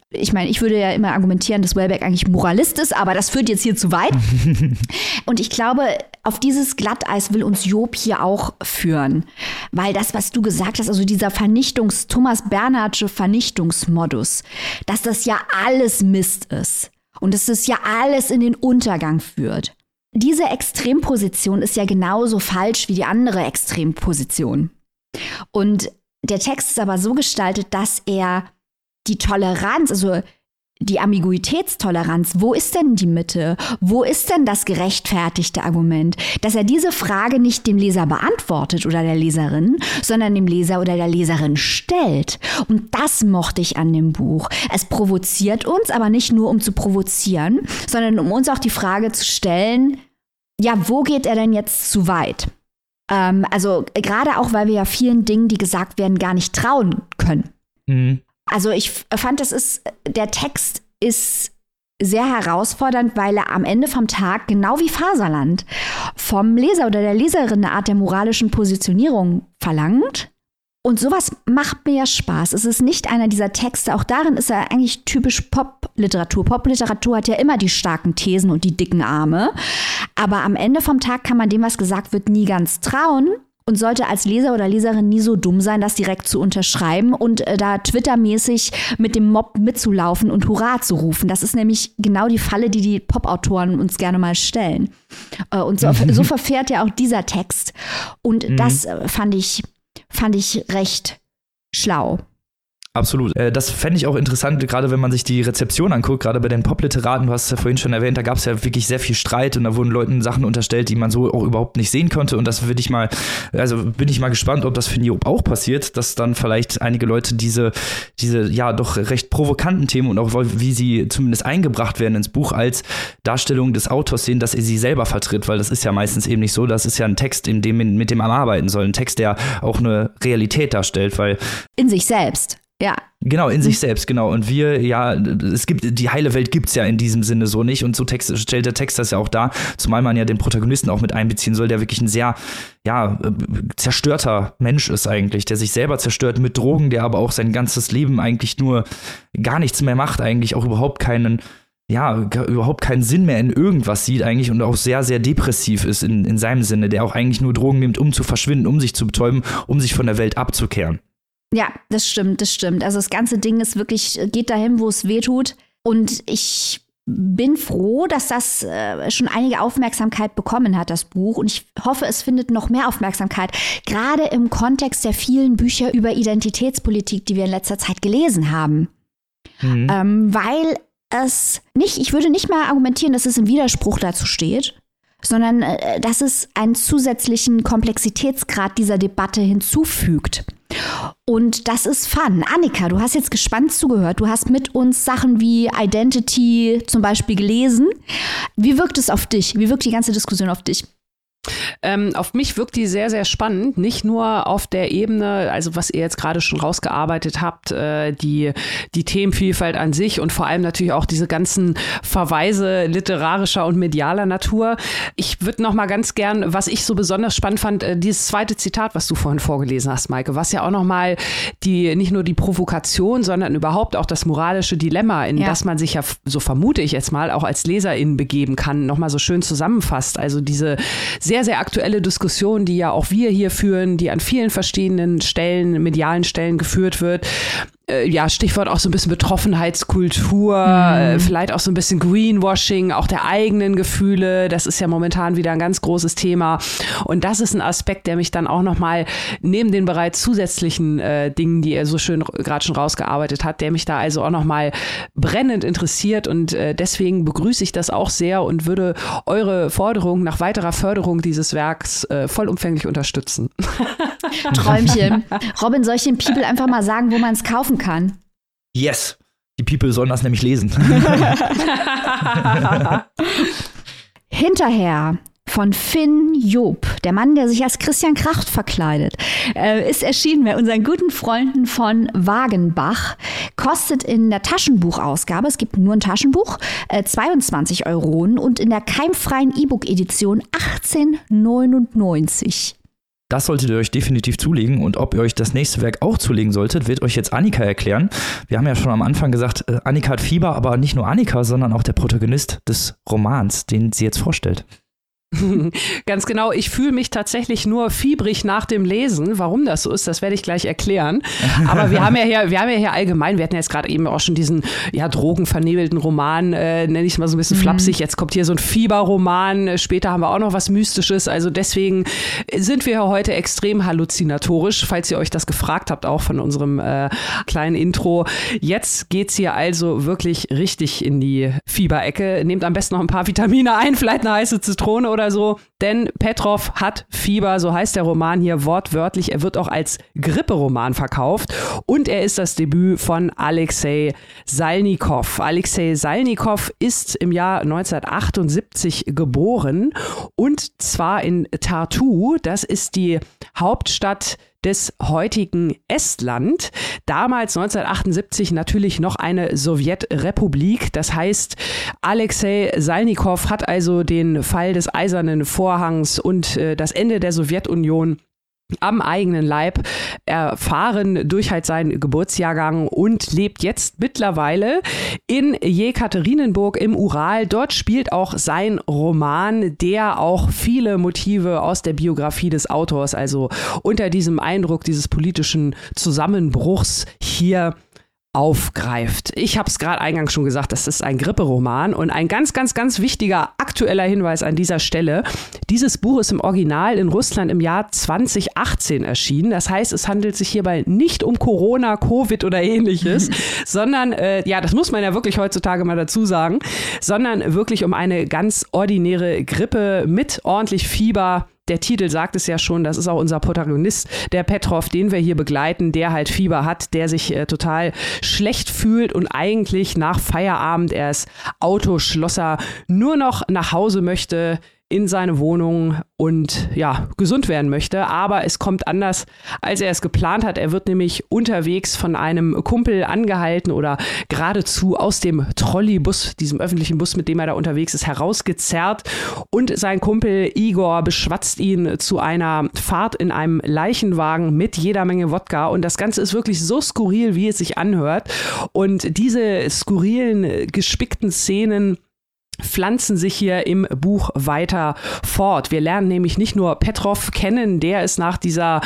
Ich meine, ich würde ja immer argumentieren, dass Wellbeck eigentlich Moralist ist, aber das führt jetzt hier zu weit. Und ich glaube, auf dieses Glatteis will uns Job hier auch führen. Weil das, was du gesagt hast, also dieser Vernichtungs-, Thomas Bernhardsche Vernichtungsmodus, dass das ja alles Mist ist. Und dass das ja alles in den Untergang führt. Diese Extremposition ist ja genauso falsch wie die andere Extremposition. Und der Text ist aber so gestaltet, dass er die Toleranz, also die Ambiguitätstoleranz, wo ist denn die Mitte? Wo ist denn das gerechtfertigte Argument? Dass er diese Frage nicht dem Leser beantwortet oder der Leserin, sondern dem Leser oder der Leserin stellt. Und das mochte ich an dem Buch. Es provoziert uns, aber nicht nur um zu provozieren, sondern um uns auch die Frage zu stellen, ja, wo geht er denn jetzt zu weit? Ähm, also gerade auch, weil wir ja vielen Dingen, die gesagt werden, gar nicht trauen können. Mhm. Also ich fand, das ist, der Text ist sehr herausfordernd, weil er am Ende vom Tag, genau wie Faserland, vom Leser oder der Leserin eine Art der moralischen Positionierung verlangt. Und sowas macht mir ja Spaß. Es ist nicht einer dieser Texte, auch darin ist er eigentlich typisch Popliteratur. Popliteratur hat ja immer die starken Thesen und die dicken Arme. Aber am Ende vom Tag kann man dem, was gesagt wird, nie ganz trauen und sollte als Leser oder Leserin nie so dumm sein, das direkt zu unterschreiben und äh, da Twitter-mäßig mit dem Mob mitzulaufen und Hurra zu rufen. Das ist nämlich genau die Falle, die die Pop-Autoren uns gerne mal stellen. Äh, und so, so, verfährt ja auch dieser Text. Und mhm. das äh, fand ich, fand ich recht schlau. Absolut. Äh, das fände ich auch interessant, gerade wenn man sich die Rezeption anguckt, gerade bei den Popliteraten, du hast es ja vorhin schon erwähnt, da gab es ja wirklich sehr viel Streit und da wurden Leuten Sachen unterstellt, die man so auch überhaupt nicht sehen konnte. Und das würde ich mal, also bin ich mal gespannt, ob das für Niob auch passiert, dass dann vielleicht einige Leute diese, diese ja doch recht provokanten Themen und auch wie sie zumindest eingebracht werden ins Buch als Darstellung des Autors sehen, dass er sie selber vertritt, weil das ist ja meistens eben nicht so. Das ist ja ein Text, in dem mit dem man arbeiten soll, ein Text, der auch eine Realität darstellt, weil in sich selbst. Ja. Genau, in sich selbst, genau. Und wir, ja, es gibt, die heile Welt gibt es ja in diesem Sinne so nicht. Und so Text, stellt der Text das ja auch dar, zumal man ja den Protagonisten auch mit einbeziehen soll, der wirklich ein sehr, ja, zerstörter Mensch ist eigentlich, der sich selber zerstört mit Drogen, der aber auch sein ganzes Leben eigentlich nur gar nichts mehr macht, eigentlich auch überhaupt keinen, ja, überhaupt keinen Sinn mehr in irgendwas sieht eigentlich und auch sehr, sehr depressiv ist in, in seinem Sinne, der auch eigentlich nur Drogen nimmt, um zu verschwinden, um sich zu betäuben, um sich von der Welt abzukehren. Ja, das stimmt, das stimmt. Also das ganze Ding ist wirklich, geht dahin, wo es weh tut. Und ich bin froh, dass das äh, schon einige Aufmerksamkeit bekommen hat, das Buch. Und ich hoffe, es findet noch mehr Aufmerksamkeit, gerade im Kontext der vielen Bücher über Identitätspolitik, die wir in letzter Zeit gelesen haben. Mhm. Ähm, weil es nicht, ich würde nicht mal argumentieren, dass es im Widerspruch dazu steht, sondern äh, dass es einen zusätzlichen Komplexitätsgrad dieser Debatte hinzufügt. Und das ist fun. Annika, du hast jetzt gespannt zugehört. Du hast mit uns Sachen wie Identity zum Beispiel gelesen. Wie wirkt es auf dich? Wie wirkt die ganze Diskussion auf dich? Ähm, auf mich wirkt die sehr, sehr spannend. Nicht nur auf der Ebene, also was ihr jetzt gerade schon rausgearbeitet habt, äh, die, die Themenvielfalt an sich und vor allem natürlich auch diese ganzen Verweise literarischer und medialer Natur. Ich würde noch mal ganz gern, was ich so besonders spannend fand, äh, dieses zweite Zitat, was du vorhin vorgelesen hast, Maike, was ja auch noch mal die, nicht nur die Provokation, sondern überhaupt auch das moralische Dilemma, in ja. das man sich ja, so vermute ich jetzt mal, auch als Leserin begeben kann, noch mal so schön zusammenfasst. Also diese sehr, sehr aktuelle Diskussion, die ja auch wir hier führen, die an vielen verschiedenen Stellen, medialen Stellen geführt wird, äh, ja, Stichwort auch so ein bisschen Betroffenheitskultur, äh, mhm. vielleicht auch so ein bisschen Greenwashing, auch der eigenen Gefühle. Das ist ja momentan wieder ein ganz großes Thema. Und das ist ein Aspekt, der mich dann auch nochmal neben den bereits zusätzlichen äh, Dingen, die er so schön gerade schon rausgearbeitet hat, der mich da also auch nochmal brennend interessiert. Und äh, deswegen begrüße ich das auch sehr und würde eure Forderung nach weiterer Förderung dieses Werks äh, vollumfänglich unterstützen. Träumchen. Robin, soll ich den People einfach mal sagen, wo man es kaufen kann. Yes. Die People sollen das nämlich lesen. Hinterher von Finn Job, der Mann, der sich als Christian Kracht verkleidet, äh, ist erschienen bei unseren guten Freunden von Wagenbach. Kostet in der Taschenbuchausgabe, es gibt nur ein Taschenbuch, äh, 22 Euro und in der keimfreien E-Book-Edition 18,99. Das solltet ihr euch definitiv zulegen und ob ihr euch das nächste Werk auch zulegen solltet, wird euch jetzt Annika erklären. Wir haben ja schon am Anfang gesagt, äh, Annika hat Fieber, aber nicht nur Annika, sondern auch der Protagonist des Romans, den sie jetzt vorstellt. Ganz genau. Ich fühle mich tatsächlich nur fiebrig nach dem Lesen. Warum das so ist, das werde ich gleich erklären. Aber wir haben ja hier, wir haben ja hier allgemein, wir hatten ja jetzt gerade eben auch schon diesen ja, drogenvernebelten Roman, äh, nenne ich es mal so ein bisschen mhm. flapsig. Jetzt kommt hier so ein Fieberroman. Später haben wir auch noch was Mystisches. Also deswegen sind wir ja heute extrem halluzinatorisch, falls ihr euch das gefragt habt, auch von unserem äh, kleinen Intro. Jetzt geht es hier also wirklich richtig in die Fieberecke. Nehmt am besten noch ein paar Vitamine ein, vielleicht eine heiße Zitrone oder so, denn Petrov hat Fieber, so heißt der Roman hier wortwörtlich. Er wird auch als Gripperoman verkauft und er ist das Debüt von Alexei Salnikow. Alexei Salnikow ist im Jahr 1978 geboren und zwar in Tartu. Das ist die Hauptstadt des heutigen Estland. Damals 1978 natürlich noch eine Sowjetrepublik. Das heißt, Alexei Salnikow hat also den Fall des Eisernen Vorhangs und äh, das Ende der Sowjetunion am eigenen Leib erfahren durch halt seinen Geburtsjahrgang und lebt jetzt mittlerweile in Jekaterinenburg im Ural. Dort spielt auch sein Roman, der auch viele Motive aus der Biografie des Autors, also unter diesem Eindruck dieses politischen Zusammenbruchs hier aufgreift. Ich habe es gerade eingangs schon gesagt, das ist ein Gripperoman und ein ganz, ganz, ganz wichtiger aktueller Hinweis an dieser Stelle. Dieses Buch ist im Original in Russland im Jahr 2018 erschienen. Das heißt, es handelt sich hierbei nicht um Corona, Covid oder ähnliches, sondern, äh, ja, das muss man ja wirklich heutzutage mal dazu sagen, sondern wirklich um eine ganz ordinäre Grippe mit ordentlich Fieber, der Titel sagt es ja schon, das ist auch unser Protagonist, der Petrov, den wir hier begleiten, der halt Fieber hat, der sich äh, total schlecht fühlt und eigentlich nach Feierabend, er ist Autoschlosser, nur noch nach Hause möchte, in seine Wohnung und ja, gesund werden möchte. Aber es kommt anders, als er es geplant hat. Er wird nämlich unterwegs von einem Kumpel angehalten oder geradezu aus dem Trolleybus, diesem öffentlichen Bus, mit dem er da unterwegs ist, herausgezerrt. Und sein Kumpel Igor beschwatzt ihn zu einer Fahrt in einem Leichenwagen mit jeder Menge Wodka. Und das Ganze ist wirklich so skurril, wie es sich anhört. Und diese skurrilen, gespickten Szenen pflanzen sich hier im Buch weiter fort. Wir lernen nämlich nicht nur Petrov kennen, der ist nach dieser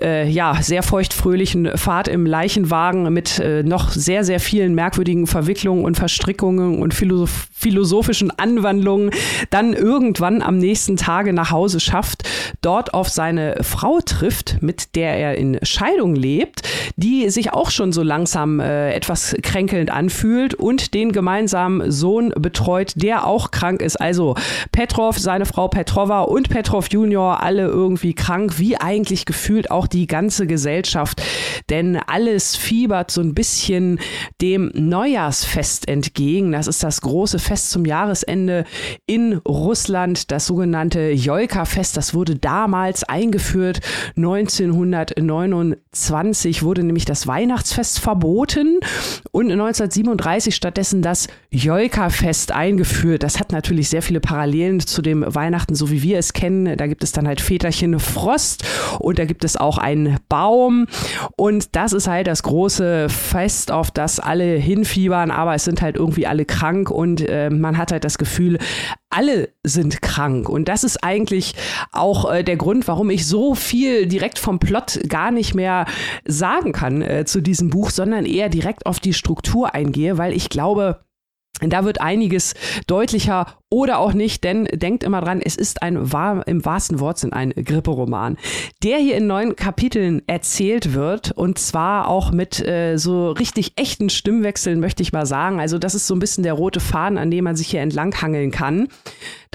äh, ja sehr feuchtfröhlichen Fahrt im Leichenwagen mit äh, noch sehr sehr vielen merkwürdigen Verwicklungen und Verstrickungen und philosoph philosophischen Anwandlungen dann irgendwann am nächsten Tage nach Hause schafft, dort auf seine Frau trifft, mit der er in Scheidung lebt, die sich auch schon so langsam äh, etwas kränkelnd anfühlt und den gemeinsamen Sohn betreut, der der auch krank ist. Also Petrov, seine Frau Petrova und Petrov Junior, alle irgendwie krank, wie eigentlich gefühlt auch die ganze Gesellschaft. Denn alles fiebert so ein bisschen dem Neujahrsfest entgegen. Das ist das große Fest zum Jahresende in Russland, das sogenannte Jolka-Fest. Das wurde damals eingeführt. 1929 wurde nämlich das Weihnachtsfest verboten und 1937 stattdessen das Jolka-Fest eingeführt geführt. Das hat natürlich sehr viele Parallelen zu dem Weihnachten, so wie wir es kennen. Da gibt es dann halt Väterchen Frost und da gibt es auch einen Baum. Und das ist halt das große Fest, auf das alle hinfiebern, aber es sind halt irgendwie alle krank und äh, man hat halt das Gefühl, alle sind krank. Und das ist eigentlich auch äh, der Grund, warum ich so viel direkt vom Plot gar nicht mehr sagen kann äh, zu diesem Buch, sondern eher direkt auf die Struktur eingehe, weil ich glaube, da wird einiges deutlicher oder auch nicht, denn denkt immer dran, es ist ein im wahrsten Wortsinn ein Gripperoman, der hier in neun Kapiteln erzählt wird und zwar auch mit äh, so richtig echten Stimmwechseln, möchte ich mal sagen. Also das ist so ein bisschen der rote Faden, an dem man sich hier entlanghangeln kann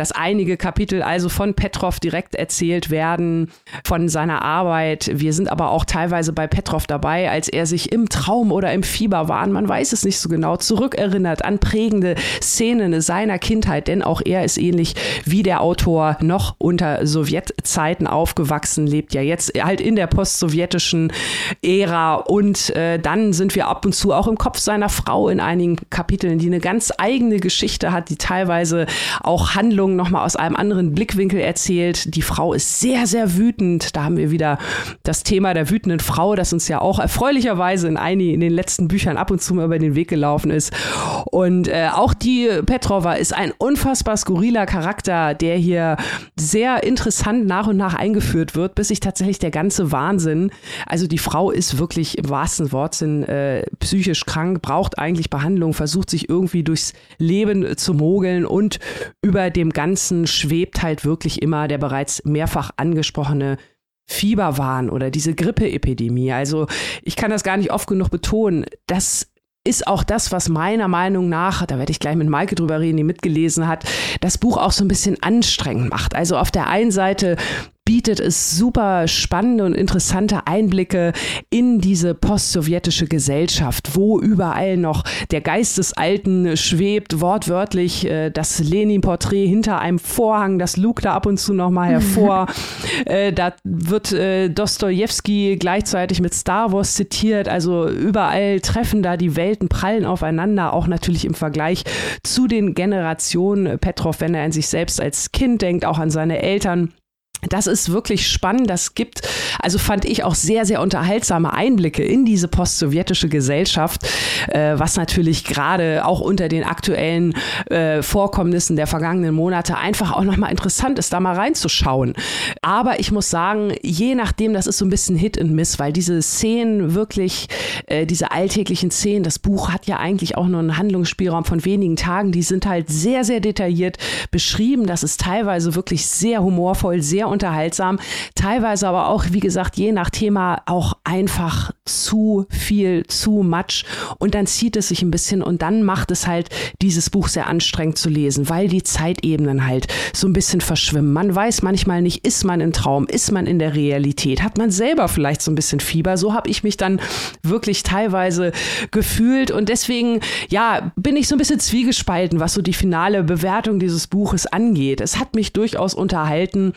dass einige Kapitel also von Petrov direkt erzählt werden, von seiner Arbeit. Wir sind aber auch teilweise bei Petrov dabei, als er sich im Traum oder im Fieber waren, man weiß es nicht so genau, zurückerinnert an prägende Szenen seiner Kindheit, denn auch er ist ähnlich wie der Autor noch unter Sowjetzeiten aufgewachsen, lebt ja jetzt halt in der postsowjetischen Ära und äh, dann sind wir ab und zu auch im Kopf seiner Frau in einigen Kapiteln, die eine ganz eigene Geschichte hat, die teilweise auch Handlungen Handlung nochmal aus einem anderen Blickwinkel erzählt. Die Frau ist sehr, sehr wütend. Da haben wir wieder das Thema der wütenden Frau, das uns ja auch erfreulicherweise in einigen, in den letzten Büchern ab und zu mal über den Weg gelaufen ist. Und äh, auch die Petrova ist ein unfassbar skurriler Charakter, der hier sehr interessant nach und nach eingeführt wird, bis sich tatsächlich der ganze Wahnsinn, also die Frau ist wirklich im wahrsten Wortsinn äh, psychisch krank, braucht eigentlich Behandlung, versucht sich irgendwie durchs Leben zu mogeln und über dem Ganzen schwebt halt wirklich immer der bereits mehrfach angesprochene Fieberwahn oder diese Grippeepidemie. Also ich kann das gar nicht oft genug betonen. Das ist auch das, was meiner Meinung nach, da werde ich gleich mit Maike drüber reden, die mitgelesen hat, das Buch auch so ein bisschen anstrengend macht. Also auf der einen Seite bietet es super spannende und interessante Einblicke in diese postsowjetische Gesellschaft, wo überall noch der Geist des Alten schwebt, wortwörtlich äh, das Lenin-Porträt hinter einem Vorhang, das lugt da ab und zu noch mal hervor. äh, da wird äh, Dostoevsky gleichzeitig mit Star Wars zitiert, also überall treffen da die Welten, prallen aufeinander, auch natürlich im Vergleich zu den Generationen Petrov, wenn er an sich selbst als Kind denkt, auch an seine Eltern. Das ist wirklich spannend. Das gibt, also fand ich auch sehr, sehr unterhaltsame Einblicke in diese postsowjetische Gesellschaft, äh, was natürlich gerade auch unter den aktuellen äh, Vorkommnissen der vergangenen Monate einfach auch nochmal interessant ist, da mal reinzuschauen. Aber ich muss sagen, je nachdem, das ist so ein bisschen Hit and Miss, weil diese Szenen wirklich, äh, diese alltäglichen Szenen, das Buch hat ja eigentlich auch nur einen Handlungsspielraum von wenigen Tagen, die sind halt sehr, sehr detailliert beschrieben. Das ist teilweise wirklich sehr humorvoll, sehr unterhaltsam, teilweise aber auch, wie gesagt, je nach Thema auch einfach zu viel, zu much und dann zieht es sich ein bisschen und dann macht es halt dieses Buch sehr anstrengend zu lesen, weil die Zeitebenen halt so ein bisschen verschwimmen. Man weiß manchmal nicht, ist man im Traum, ist man in der Realität, hat man selber vielleicht so ein bisschen Fieber. So habe ich mich dann wirklich teilweise gefühlt und deswegen, ja, bin ich so ein bisschen zwiegespalten, was so die finale Bewertung dieses Buches angeht. Es hat mich durchaus unterhalten,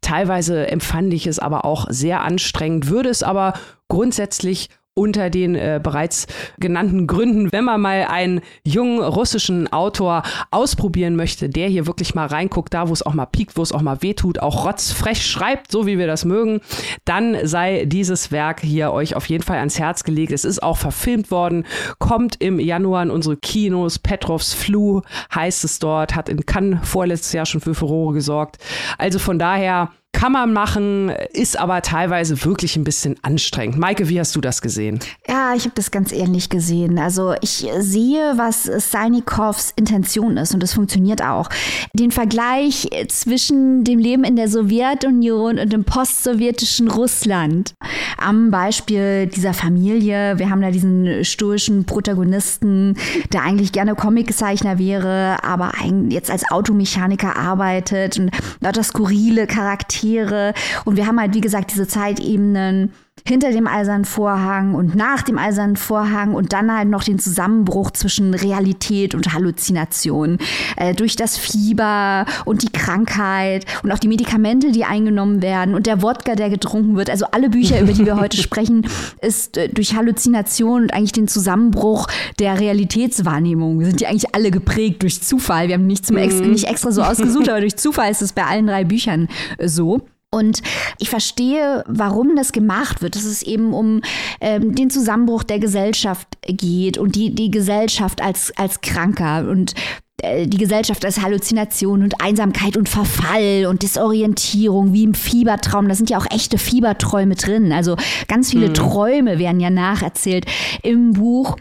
Teilweise empfand ich es aber auch sehr anstrengend, würde es aber grundsätzlich unter den äh, bereits genannten Gründen, wenn man mal einen jungen russischen Autor ausprobieren möchte, der hier wirklich mal reinguckt, da wo es auch mal piekt, wo es auch mal wehtut, auch rotzfrech schreibt, so wie wir das mögen, dann sei dieses Werk hier euch auf jeden Fall ans Herz gelegt. Es ist auch verfilmt worden, kommt im Januar in unsere Kinos. Petrovs Flu heißt es dort, hat in Cannes vorletztes Jahr schon für Furore gesorgt. Also von daher kann man machen, ist aber teilweise wirklich ein bisschen anstrengend. Maike, wie hast du das gesehen? Ja, ich habe das ganz ähnlich gesehen. Also ich sehe, was Salnikovs Intention ist und es funktioniert auch. Den Vergleich zwischen dem Leben in der Sowjetunion und dem postsowjetischen Russland. Am Beispiel dieser Familie. Wir haben da diesen stoischen Protagonisten, der eigentlich gerne Comiczeichner wäre, aber jetzt als Automechaniker arbeitet und lauter skurrile Charaktere Charaktere. Und wir haben halt, wie gesagt, diese Zeitebenen hinter dem eisernen Vorhang und nach dem eisernen Vorhang und dann halt noch den Zusammenbruch zwischen Realität und Halluzination. Äh, durch das Fieber und die Krankheit und auch die Medikamente, die eingenommen werden und der Wodka, der getrunken wird. Also alle Bücher, über die wir heute sprechen, ist äh, durch Halluzination und eigentlich den Zusammenbruch der Realitätswahrnehmung. Sind die eigentlich alle geprägt durch Zufall. Wir haben nicht, zum Ex nicht extra so ausgesucht, aber durch Zufall ist es bei allen drei Büchern äh, so. Und ich verstehe, warum das gemacht wird, dass es eben um ähm, den Zusammenbruch der Gesellschaft geht und die, die Gesellschaft als, als Kranker und äh, die Gesellschaft als Halluzination und Einsamkeit und Verfall und Desorientierung wie im Fiebertraum. Da sind ja auch echte Fieberträume drin. Also ganz viele mhm. Träume werden ja nacherzählt im Buch.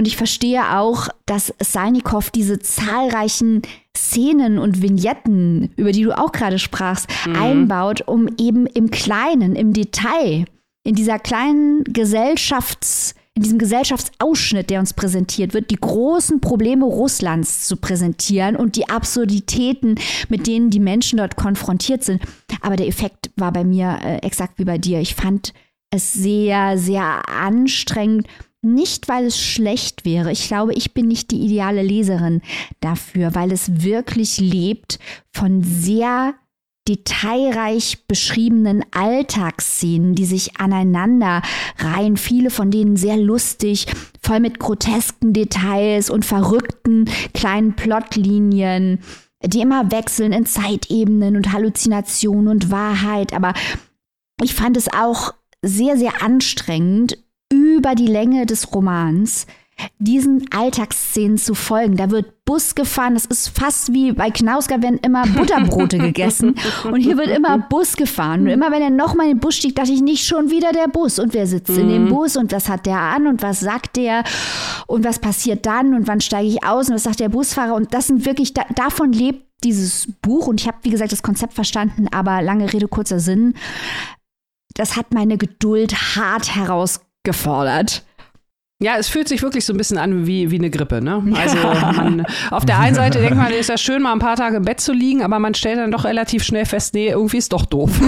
Und ich verstehe auch, dass Salnikow diese zahlreichen Szenen und Vignetten, über die du auch gerade sprachst, mhm. einbaut, um eben im Kleinen, im Detail, in dieser kleinen Gesellschafts- in diesem Gesellschaftsausschnitt, der uns präsentiert wird, die großen Probleme Russlands zu präsentieren und die Absurditäten, mit denen die Menschen dort konfrontiert sind. Aber der Effekt war bei mir äh, exakt wie bei dir. Ich fand es sehr, sehr anstrengend nicht, weil es schlecht wäre. Ich glaube, ich bin nicht die ideale Leserin dafür, weil es wirklich lebt von sehr detailreich beschriebenen Alltagsszenen, die sich aneinander reihen, viele von denen sehr lustig, voll mit grotesken Details und verrückten kleinen Plotlinien, die immer wechseln in Zeitebenen und Halluzination und Wahrheit. Aber ich fand es auch sehr, sehr anstrengend, über die Länge des Romans diesen Alltagsszenen zu folgen. Da wird Bus gefahren, das ist fast wie bei Knausger werden immer Butterbrote gegessen und hier wird immer Bus gefahren. Und immer wenn er nochmal in den Bus stieg, dachte ich nicht schon wieder der Bus und wer sitzt mhm. in dem mhm. Bus und was hat der an und was sagt der und was passiert dann und wann steige ich aus und was sagt der Busfahrer und das sind wirklich, da, davon lebt dieses Buch und ich habe, wie gesagt, das Konzept verstanden, aber lange Rede, kurzer Sinn. Das hat meine Geduld hart herausgefordert gefordert. Ja, es fühlt sich wirklich so ein bisschen an wie, wie eine Grippe. Ne? Also man, auf der einen Seite denkt man, ist ja schön, mal ein paar Tage im Bett zu liegen, aber man stellt dann doch relativ schnell fest, nee, irgendwie ist doch doof.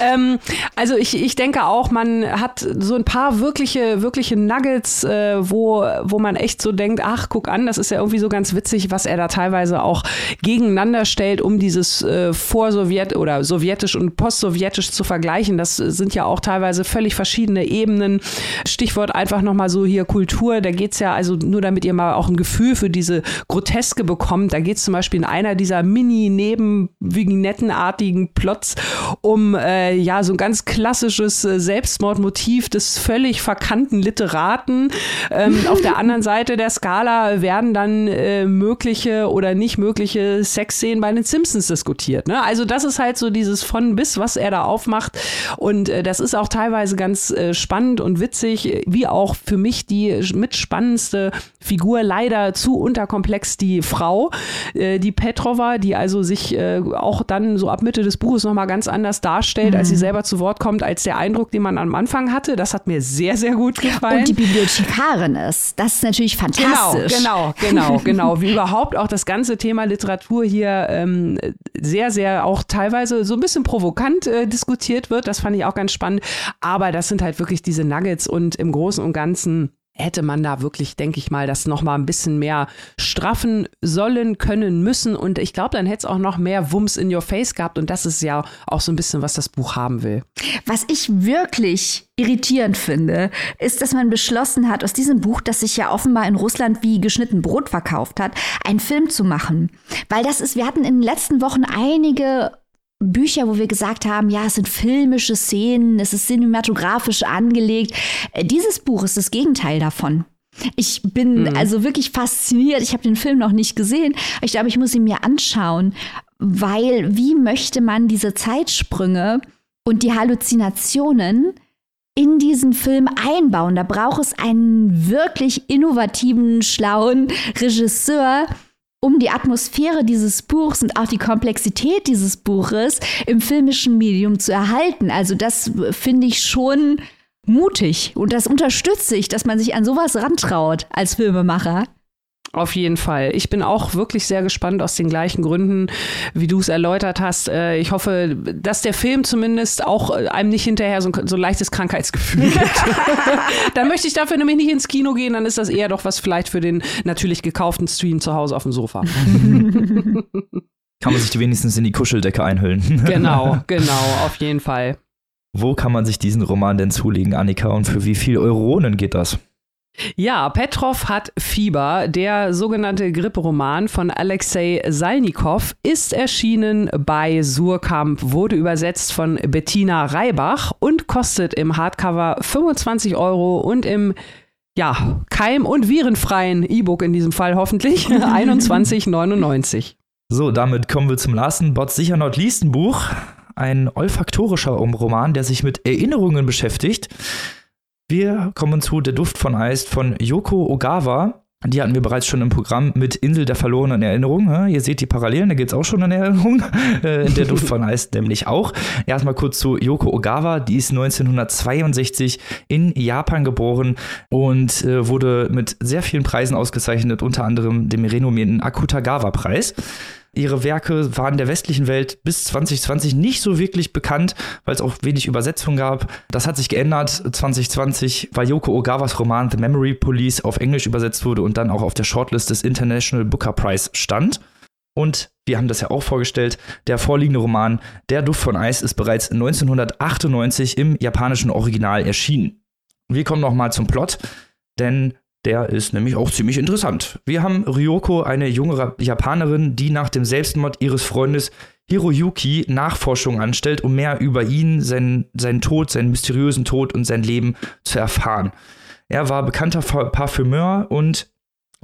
ähm, also ich, ich denke auch, man hat so ein paar wirkliche, wirkliche Nuggets, äh, wo, wo man echt so denkt, ach, guck an, das ist ja irgendwie so ganz witzig, was er da teilweise auch gegeneinander stellt, um dieses äh, Vorsowjet oder sowjetisch und postsowjetisch zu vergleichen. Das sind ja auch teilweise völlig verschiedene Ebenen Stichwort einfach nochmal so hier Kultur, da geht es ja also nur damit ihr mal auch ein Gefühl für diese Groteske bekommt. Da geht es zum Beispiel in einer dieser Mini-Neben-Vignettenartigen Plots um äh, ja so ein ganz klassisches äh, Selbstmordmotiv des völlig verkannten Literaten. Ähm, auf der anderen Seite der Skala werden dann äh, mögliche oder nicht mögliche Sexszenen bei den Simpsons diskutiert. Ne? Also das ist halt so dieses von bis, was er da aufmacht. Und äh, das ist auch teilweise ganz äh, spannend und witzig witzig, wie auch für mich die mitspannendste Figur, leider zu unterkomplex, die Frau, äh, die Petrova, die also sich äh, auch dann so ab Mitte des Buches nochmal ganz anders darstellt, mhm. als sie mhm. selber zu Wort kommt, als der Eindruck, den man am Anfang hatte. Das hat mir sehr, sehr gut gefallen. Und die Bibliothekarin ist. Das ist natürlich fantastisch. Genau, genau, genau, genau. Wie überhaupt auch das ganze Thema Literatur hier ähm, sehr, sehr auch teilweise so ein bisschen provokant äh, diskutiert wird. Das fand ich auch ganz spannend. Aber das sind halt wirklich diese Nuggets und im Großen und Ganzen hätte man da wirklich, denke ich mal, das nochmal ein bisschen mehr straffen sollen, können, müssen. Und ich glaube, dann hätte es auch noch mehr Wumms in your face gehabt. Und das ist ja auch so ein bisschen, was das Buch haben will. Was ich wirklich irritierend finde, ist, dass man beschlossen hat, aus diesem Buch, das sich ja offenbar in Russland wie geschnitten Brot verkauft hat, einen Film zu machen. Weil das ist, wir hatten in den letzten Wochen einige Bücher, wo wir gesagt haben, ja, es sind filmische Szenen, es ist cinematografisch angelegt. Äh, dieses Buch ist das Gegenteil davon. Ich bin mhm. also wirklich fasziniert. Ich habe den Film noch nicht gesehen. Ich glaube, ich muss ihn mir anschauen, weil wie möchte man diese Zeitsprünge und die Halluzinationen in diesen Film einbauen? Da braucht es einen wirklich innovativen, schlauen Regisseur, um die Atmosphäre dieses Buchs und auch die Komplexität dieses Buches im filmischen Medium zu erhalten. Also das finde ich schon mutig und das unterstütze ich, dass man sich an sowas rantraut als Filmemacher. Auf jeden Fall. Ich bin auch wirklich sehr gespannt aus den gleichen Gründen, wie du es erläutert hast. Äh, ich hoffe, dass der Film zumindest auch äh, einem nicht hinterher so ein, so ein leichtes Krankheitsgefühl gibt. dann möchte ich dafür nämlich nicht ins Kino gehen, dann ist das eher doch was vielleicht für den natürlich gekauften Stream zu Hause auf dem Sofa. kann man sich wenigstens in die Kuscheldecke einhüllen. genau, genau, auf jeden Fall. Wo kann man sich diesen Roman denn zulegen, Annika, und für wie viel Euronen geht das? Ja, Petrov hat Fieber. Der sogenannte Gripperoman von Alexei Salnikow ist erschienen bei Surkamp, wurde übersetzt von Bettina Reibach und kostet im Hardcover 25 Euro und im ja, keim- und virenfreien E-Book in diesem Fall hoffentlich 21,99. So, damit kommen wir zum Larsen Bot sicher not least ein Buch. Ein olfaktorischer Roman, der sich mit Erinnerungen beschäftigt. Wir kommen zu Der Duft von Eis von Yoko Ogawa. Die hatten wir bereits schon im Programm mit Insel der verlorenen Erinnerung. Ihr seht die Parallelen, da geht es auch schon in Erinnerung. Äh, der Duft von Eis nämlich auch. Erstmal kurz zu Yoko Ogawa. Die ist 1962 in Japan geboren und äh, wurde mit sehr vielen Preisen ausgezeichnet, unter anderem dem renommierten Akutagawa-Preis. Ihre Werke waren der westlichen Welt bis 2020 nicht so wirklich bekannt, weil es auch wenig Übersetzung gab. Das hat sich geändert 2020, weil Yoko Ogawas Roman The Memory Police auf Englisch übersetzt wurde und dann auch auf der Shortlist des International Booker Prize stand. Und wir haben das ja auch vorgestellt, der vorliegende Roman Der Duft von Eis ist bereits 1998 im japanischen Original erschienen. Wir kommen nochmal zum Plot, denn der ist nämlich auch ziemlich interessant. Wir haben Ryoko, eine junge Japanerin, die nach dem Selbstmord ihres Freundes Hiroyuki Nachforschung anstellt, um mehr über ihn, seinen, seinen Tod, seinen mysteriösen Tod und sein Leben zu erfahren. Er war bekannter Parfümeur und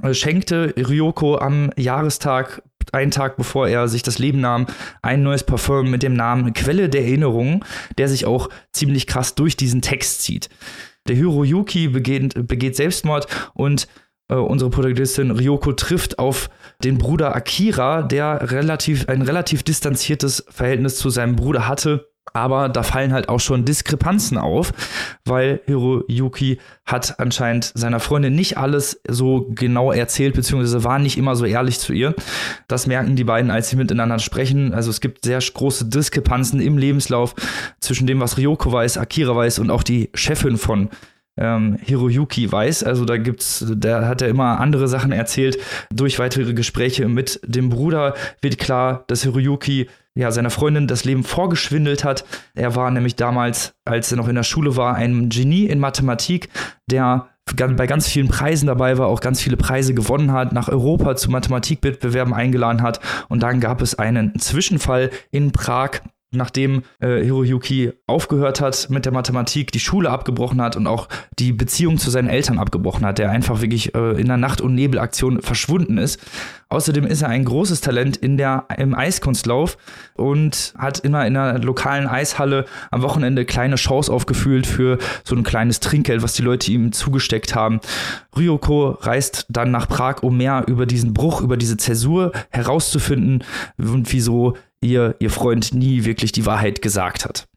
äh, schenkte Ryoko am Jahrestag, einen Tag bevor er sich das Leben nahm, ein neues Parfüm mit dem Namen Quelle der Erinnerung, der sich auch ziemlich krass durch diesen Text zieht. Der Hiroyuki begeht, begeht Selbstmord und äh, unsere Protagonistin Ryoko trifft auf den Bruder Akira, der relativ, ein relativ distanziertes Verhältnis zu seinem Bruder hatte aber da fallen halt auch schon Diskrepanzen auf, weil Hiroyuki hat anscheinend seiner Freundin nicht alles so genau erzählt, beziehungsweise war nicht immer so ehrlich zu ihr. Das merken die beiden, als sie miteinander sprechen. Also es gibt sehr große Diskrepanzen im Lebenslauf zwischen dem, was Ryoko weiß, Akira weiß und auch die Chefin von ähm, Hiroyuki weiß. Also da gibt's, da hat er immer andere Sachen erzählt. Durch weitere Gespräche mit dem Bruder wird klar, dass Hiroyuki ja seiner Freundin das Leben vorgeschwindelt hat. Er war nämlich damals, als er noch in der Schule war, ein Genie in Mathematik, der bei ganz vielen Preisen dabei war, auch ganz viele Preise gewonnen hat, nach Europa zu Mathematikwettbewerben eingeladen hat. Und dann gab es einen Zwischenfall in Prag, nachdem äh, Hiroyuki aufgehört hat mit der Mathematik, die Schule abgebrochen hat und auch die Beziehung zu seinen Eltern abgebrochen hat, der einfach wirklich äh, in der Nacht- und Nebelaktion verschwunden ist. Außerdem ist er ein großes Talent in der, im Eiskunstlauf und hat immer in einer lokalen Eishalle am Wochenende kleine Shows aufgefühlt für so ein kleines Trinkgeld, was die Leute ihm zugesteckt haben. Ryoko reist dann nach Prag, um mehr über diesen Bruch, über diese Zäsur herauszufinden und wieso ihr, ihr Freund nie wirklich die Wahrheit gesagt hat.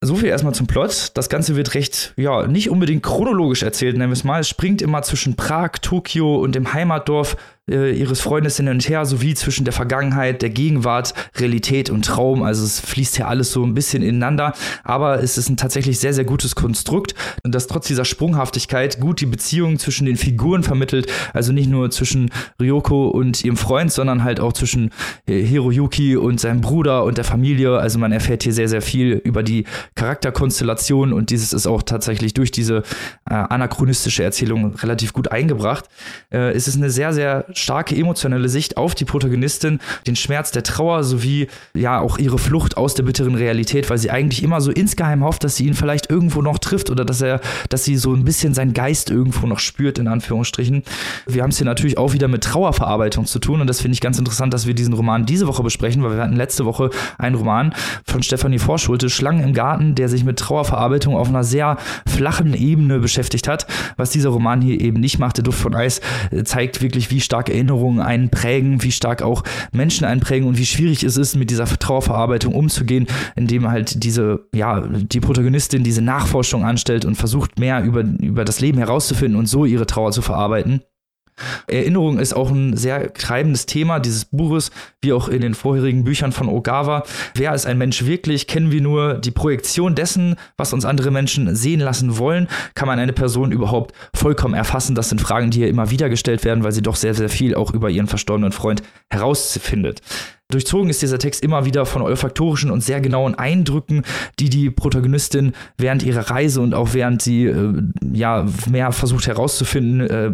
So viel erstmal zum Plot. Das Ganze wird recht, ja, nicht unbedingt chronologisch erzählt, nennen wir es mal. Es springt immer zwischen Prag, Tokio und dem Heimatdorf äh, ihres Freundes hin und her, sowie zwischen der Vergangenheit, der Gegenwart, Realität und Traum. Also es fließt ja alles so ein bisschen ineinander, aber es ist ein tatsächlich sehr, sehr gutes Konstrukt, das trotz dieser Sprunghaftigkeit gut die Beziehung zwischen den Figuren vermittelt. Also nicht nur zwischen Ryoko und ihrem Freund, sondern halt auch zwischen äh, Hiroyuki und seinem Bruder und der Familie. Also man erfährt hier sehr, sehr viel über die Charakterkonstellation und dieses ist auch tatsächlich durch diese äh, anachronistische Erzählung relativ gut eingebracht. Äh, es ist eine sehr, sehr starke emotionale Sicht auf die Protagonistin, den Schmerz der Trauer sowie ja auch ihre Flucht aus der bitteren Realität, weil sie eigentlich immer so insgeheim hofft, dass sie ihn vielleicht irgendwo noch trifft oder dass er, dass sie so ein bisschen seinen Geist irgendwo noch spürt, in Anführungsstrichen. Wir haben es hier natürlich auch wieder mit Trauerverarbeitung zu tun und das finde ich ganz interessant, dass wir diesen Roman diese Woche besprechen, weil wir hatten letzte Woche einen Roman von Stefanie Vorschulte, Schlangen im Garten, der sich mit Trauerverarbeitung auf einer sehr flachen Ebene beschäftigt hat, was dieser Roman hier eben nicht macht. Der Duft von Eis äh, zeigt wirklich, wie stark Erinnerungen einen prägen, wie stark auch Menschen einprägen und wie schwierig es ist, mit dieser Trauerverarbeitung umzugehen, indem halt diese, ja, die Protagonistin diese Nachforschung anstellt und versucht mehr über, über das Leben herauszufinden und so ihre Trauer zu verarbeiten. Erinnerung ist auch ein sehr treibendes Thema dieses Buches, wie auch in den vorherigen Büchern von Ogawa. Wer ist ein Mensch wirklich? Kennen wir nur die Projektion dessen, was uns andere Menschen sehen lassen wollen? Kann man eine Person überhaupt vollkommen erfassen? Das sind Fragen, die hier immer wieder gestellt werden, weil sie doch sehr, sehr viel auch über ihren verstorbenen Freund herausfindet. Durchzogen ist dieser Text immer wieder von olfaktorischen und sehr genauen Eindrücken, die die Protagonistin während ihrer Reise und auch während sie äh, ja mehr versucht herauszufinden, äh,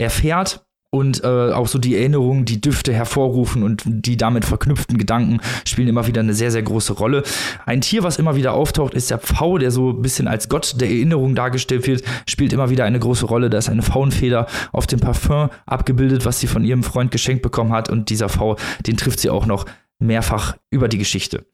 erfährt und äh, auch so die Erinnerungen, die Düfte hervorrufen und die damit verknüpften Gedanken spielen immer wieder eine sehr, sehr große Rolle. Ein Tier, was immer wieder auftaucht, ist der Pfau, der so ein bisschen als Gott der Erinnerung dargestellt wird, spielt immer wieder eine große Rolle. Da ist eine Faunfeder auf dem Parfum abgebildet, was sie von ihrem Freund geschenkt bekommen hat und dieser Pfau, den trifft sie auch noch mehrfach über die Geschichte.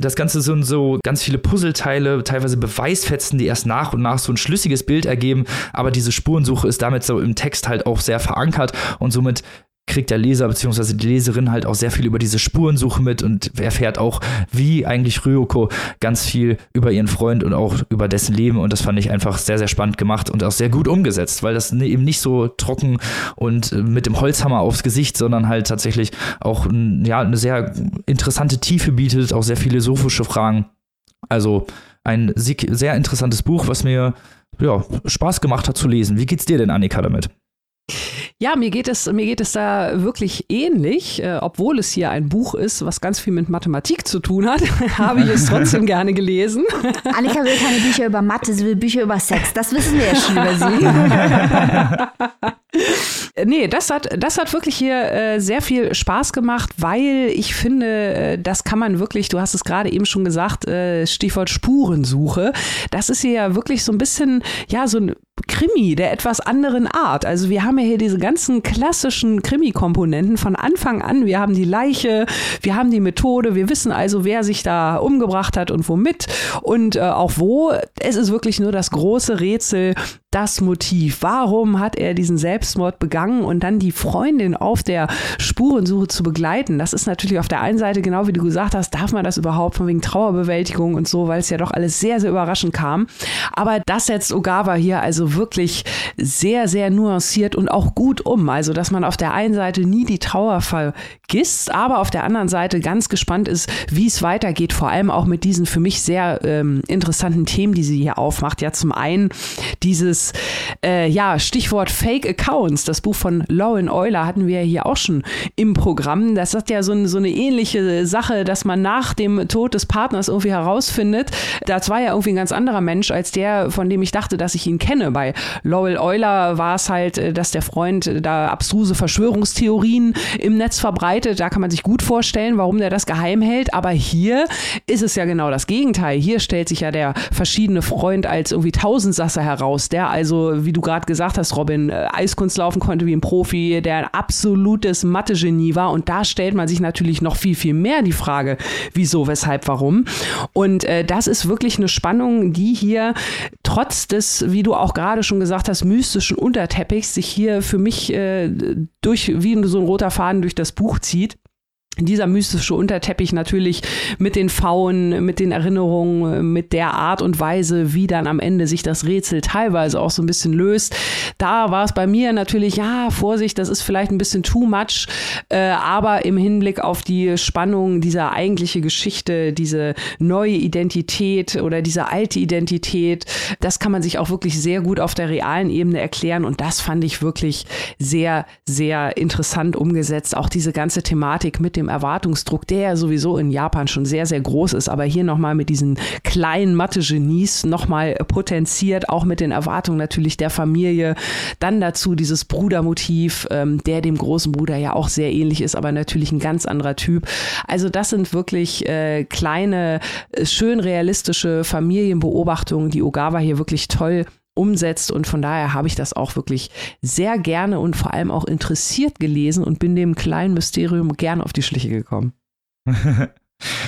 Das Ganze sind so ganz viele Puzzleteile, teilweise Beweisfetzen, die erst nach und nach so ein schlüssiges Bild ergeben, aber diese Spurensuche ist damit so im Text halt auch sehr verankert. Und somit kriegt der Leser bzw. die Leserin halt auch sehr viel über diese Spurensuche mit und erfährt auch, wie eigentlich Ryoko ganz viel über ihren Freund und auch über dessen Leben und das fand ich einfach sehr, sehr spannend gemacht und auch sehr gut umgesetzt, weil das eben nicht so trocken und äh, mit dem Holzhammer aufs Gesicht, sondern halt tatsächlich auch ja, eine sehr interessante Tiefe bietet, auch sehr philosophische Fragen. Also ein sehr interessantes Buch, was mir ja, Spaß gemacht hat zu lesen. Wie geht's dir denn, Annika, damit? Ja, mir geht es, mir geht es da wirklich ähnlich, äh, obwohl es hier ein Buch ist, was ganz viel mit Mathematik zu tun hat, habe ich es trotzdem gerne gelesen. Annika will keine Bücher über Mathe, sie will Bücher über Sex. Das wissen wir ja schon über sie. nee, das hat, das hat wirklich hier äh, sehr viel Spaß gemacht, weil ich finde, äh, das kann man wirklich, du hast es gerade eben schon gesagt, äh, Stichwort Spurensuche. Das ist hier ja wirklich so ein bisschen, ja, so ein Krimi der etwas anderen Art. Also wir haben ja hier diese ganzen klassischen Krimi-Komponenten von Anfang an. Wir haben die Leiche, wir haben die Methode, wir wissen also, wer sich da umgebracht hat und womit und äh, auch wo. Es ist wirklich nur das große Rätsel, das Motiv. Warum hat er diesen Selbstmord begangen und dann die Freundin auf der Spurensuche zu begleiten? Das ist natürlich auf der einen Seite, genau wie du gesagt hast, darf man das überhaupt von wegen Trauerbewältigung und so, weil es ja doch alles sehr, sehr überraschend kam. Aber das setzt Ogawa hier also wirklich sehr, sehr nuanciert und auch gut um. Also, dass man auf der einen Seite nie die Trauer vergisst, aber auf der anderen Seite ganz gespannt ist, wie es weitergeht, vor allem auch mit diesen für mich sehr ähm, interessanten Themen, die sie hier aufmacht. Ja, zum einen dieses äh, ja, Stichwort Fake Accounts. Das Buch von Lauren Euler hatten wir hier auch schon im Programm. Das hat ja so, so eine ähnliche Sache, dass man nach dem Tod des Partners irgendwie herausfindet, das war ja irgendwie ein ganz anderer Mensch als der, von dem ich dachte, dass ich ihn kenne. Bei Lowell Euler war es halt, äh, dass der Freund da abstruse Verschwörungstheorien im Netz verbreitet. Da kann man sich gut vorstellen, warum der das geheim hält. Aber hier ist es ja genau das Gegenteil. Hier stellt sich ja der verschiedene Freund als irgendwie Tausendsasser heraus, der also, wie du gerade gesagt hast, Robin, äh, Eiskunst laufen konnte wie ein Profi, der ein absolutes Mathe-Genie war. Und da stellt man sich natürlich noch viel, viel mehr die Frage, wieso, weshalb, warum. Und äh, das ist wirklich eine Spannung, die hier trotz des, wie du auch gerade schon gesagt hast, mystischen Unterteppichs sich hier für mich äh, durch, wie so ein roter Faden durch das Buch zieht. Dieser mystische Unterteppich natürlich mit den Pfauen, mit den Erinnerungen, mit der Art und Weise, wie dann am Ende sich das Rätsel teilweise auch so ein bisschen löst. Da war es bei mir natürlich, ja, Vorsicht, das ist vielleicht ein bisschen too much, äh, aber im Hinblick auf die Spannung dieser eigentliche Geschichte, diese neue Identität oder diese alte Identität, das kann man sich auch wirklich sehr gut auf der realen Ebene erklären und das fand ich wirklich sehr, sehr interessant umgesetzt. Auch diese ganze Thematik mit dem Erwartungsdruck, der ja sowieso in Japan schon sehr, sehr groß ist, aber hier nochmal mit diesen kleinen Mathe-Genies nochmal potenziert, auch mit den Erwartungen natürlich der Familie. Dann dazu dieses Brudermotiv, ähm, der dem großen Bruder ja auch sehr ähnlich ist, aber natürlich ein ganz anderer Typ. Also das sind wirklich äh, kleine, schön realistische Familienbeobachtungen, die Ogawa hier wirklich toll umsetzt. Und von daher habe ich das auch wirklich sehr gerne und vor allem auch interessiert gelesen und bin dem kleinen Mysterium gerne auf die Schliche gekommen. ja,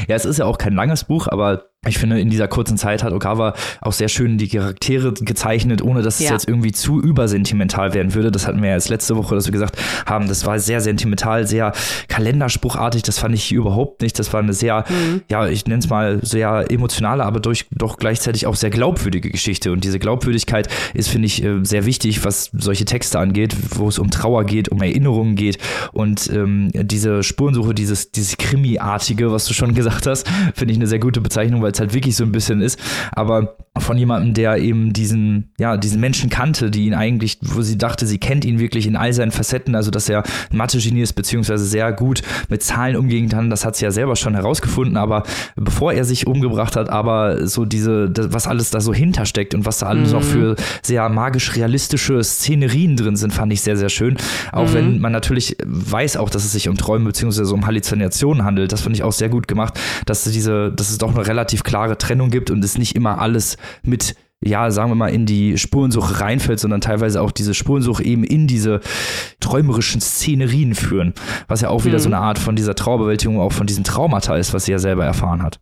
es ist ja auch kein langes Buch, aber ich finde, in dieser kurzen Zeit hat Okawa auch sehr schön die Charaktere gezeichnet, ohne dass es ja. jetzt irgendwie zu übersentimental werden würde. Das hatten wir ja jetzt letzte Woche, dass wir gesagt haben, das war sehr sentimental, sehr kalenderspruchartig. Das fand ich überhaupt nicht. Das war eine sehr, mhm. ja, ich nenne es mal sehr emotionale, aber durch, doch gleichzeitig auch sehr glaubwürdige Geschichte. Und diese Glaubwürdigkeit ist, finde ich, äh, sehr wichtig, was solche Texte angeht, wo es um Trauer geht, um Erinnerungen geht. Und ähm, diese Spurensuche, dieses, dieses Krimi-artige, was du schon gesagt hast, finde ich eine sehr gute Bezeichnung, weil weil es halt wirklich so ein bisschen ist. Aber von jemandem, der eben diesen, ja, diesen Menschen kannte, die ihn eigentlich, wo sie dachte, sie kennt ihn wirklich in all seinen Facetten, also dass er ein Mathe-Genie ist, beziehungsweise sehr gut mit Zahlen umgehen kann, das hat sie ja selber schon herausgefunden, aber bevor er sich umgebracht hat, aber so diese, was alles da so hintersteckt und was da alles mhm. noch für sehr magisch-realistische Szenerien drin sind, fand ich sehr, sehr schön. Auch mhm. wenn man natürlich weiß auch, dass es sich um Träume beziehungsweise um Halluzinationen handelt, das fand ich auch sehr gut gemacht, dass diese, dass es doch eine relativ klare Trennung gibt und es nicht immer alles mit ja, sagen wir mal, in die Spurensuche reinfällt, sondern teilweise auch diese Spurensuche eben in diese träumerischen Szenerien führen, was ja auch wieder mhm. so eine Art von dieser Trauerbewältigung, auch von diesen Traumata ist, was sie ja selber erfahren hat.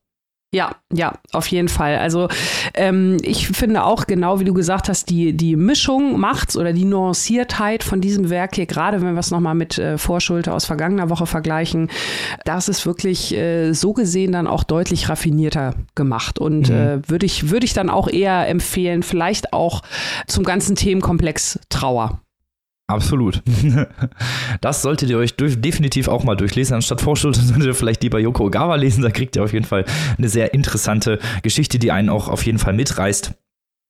Ja, ja, auf jeden Fall. Also ähm, ich finde auch genau, wie du gesagt hast, die, die Mischung macht's oder die Nuanciertheit von diesem Werk hier, gerade wenn wir es nochmal mit äh, Vorschulter aus vergangener Woche vergleichen, das ist wirklich äh, so gesehen dann auch deutlich raffinierter gemacht. Und mhm. äh, würde ich, würde ich dann auch eher empfehlen, vielleicht auch zum ganzen Themenkomplex Trauer. Absolut. Das solltet ihr euch definitiv auch mal durchlesen. Anstatt Vorschulden solltet ihr vielleicht lieber Yoko Ogawa lesen. Da kriegt ihr auf jeden Fall eine sehr interessante Geschichte, die einen auch auf jeden Fall mitreißt.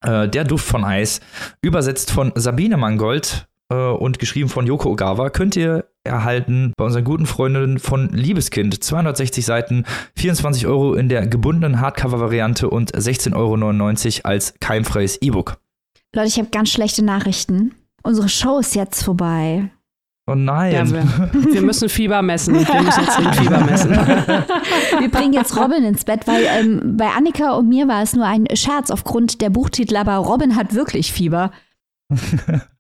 Äh, Der Duft von Eis, übersetzt von Sabine Mangold äh, und geschrieben von Yoko Ogawa, könnt ihr erhalten bei unseren guten Freundinnen von Liebeskind. 260 Seiten, 24 Euro in der gebundenen Hardcover-Variante und 16,99 Euro als keimfreies E-Book. Leute, ich habe ganz schlechte Nachrichten. Unsere Show ist jetzt vorbei. Oh nein. Ja, wir, wir, müssen Fieber messen. Wir müssen jetzt Fieber messen. Wir bringen jetzt Robin ins Bett, weil ähm, bei Annika und mir war es nur ein Scherz aufgrund der Buchtitel, aber Robin hat wirklich Fieber.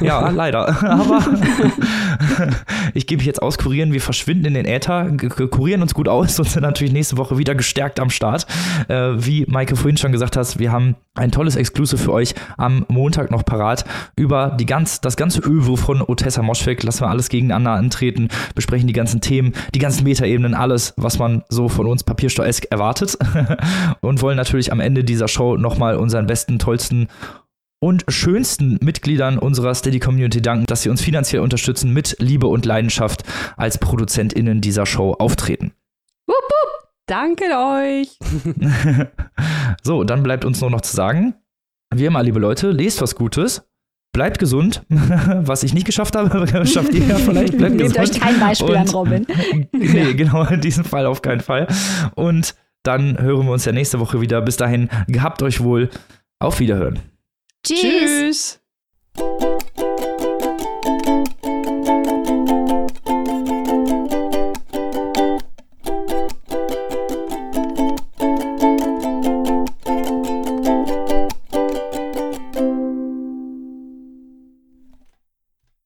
ja, leider. Aber ich gebe mich jetzt auskurieren. Wir verschwinden in den Äther, kurieren uns gut aus und sind natürlich nächste Woche wieder gestärkt am Start. Äh, wie Maike vorhin schon gesagt hat, wir haben ein tolles Exclusive für euch am Montag noch parat über die ganz, das ganze Övo von Otessa Moschweg. Lassen wir alles gegeneinander antreten, besprechen die ganzen Themen, die ganzen Metaebenen, alles, was man so von uns papiersteuesk erwartet. und wollen natürlich am Ende dieser Show nochmal unseren besten, tollsten und schönsten Mitgliedern unserer Steady Community danken, dass sie uns finanziell unterstützen, mit Liebe und Leidenschaft als ProduzentInnen dieser Show auftreten. Wupp, wupp. Danke euch. so, dann bleibt uns nur noch zu sagen, wie immer, liebe Leute, lest was Gutes. Bleibt gesund, was ich nicht geschafft habe, schafft ihr ja vielleicht. Bleibt Nehmt euch kein Beispiel und, an Robin. nee, genau, in diesem Fall auf keinen Fall. Und dann hören wir uns ja nächste Woche wieder. Bis dahin, gehabt euch wohl. Auf Wiederhören. Tschüss. Tschüss.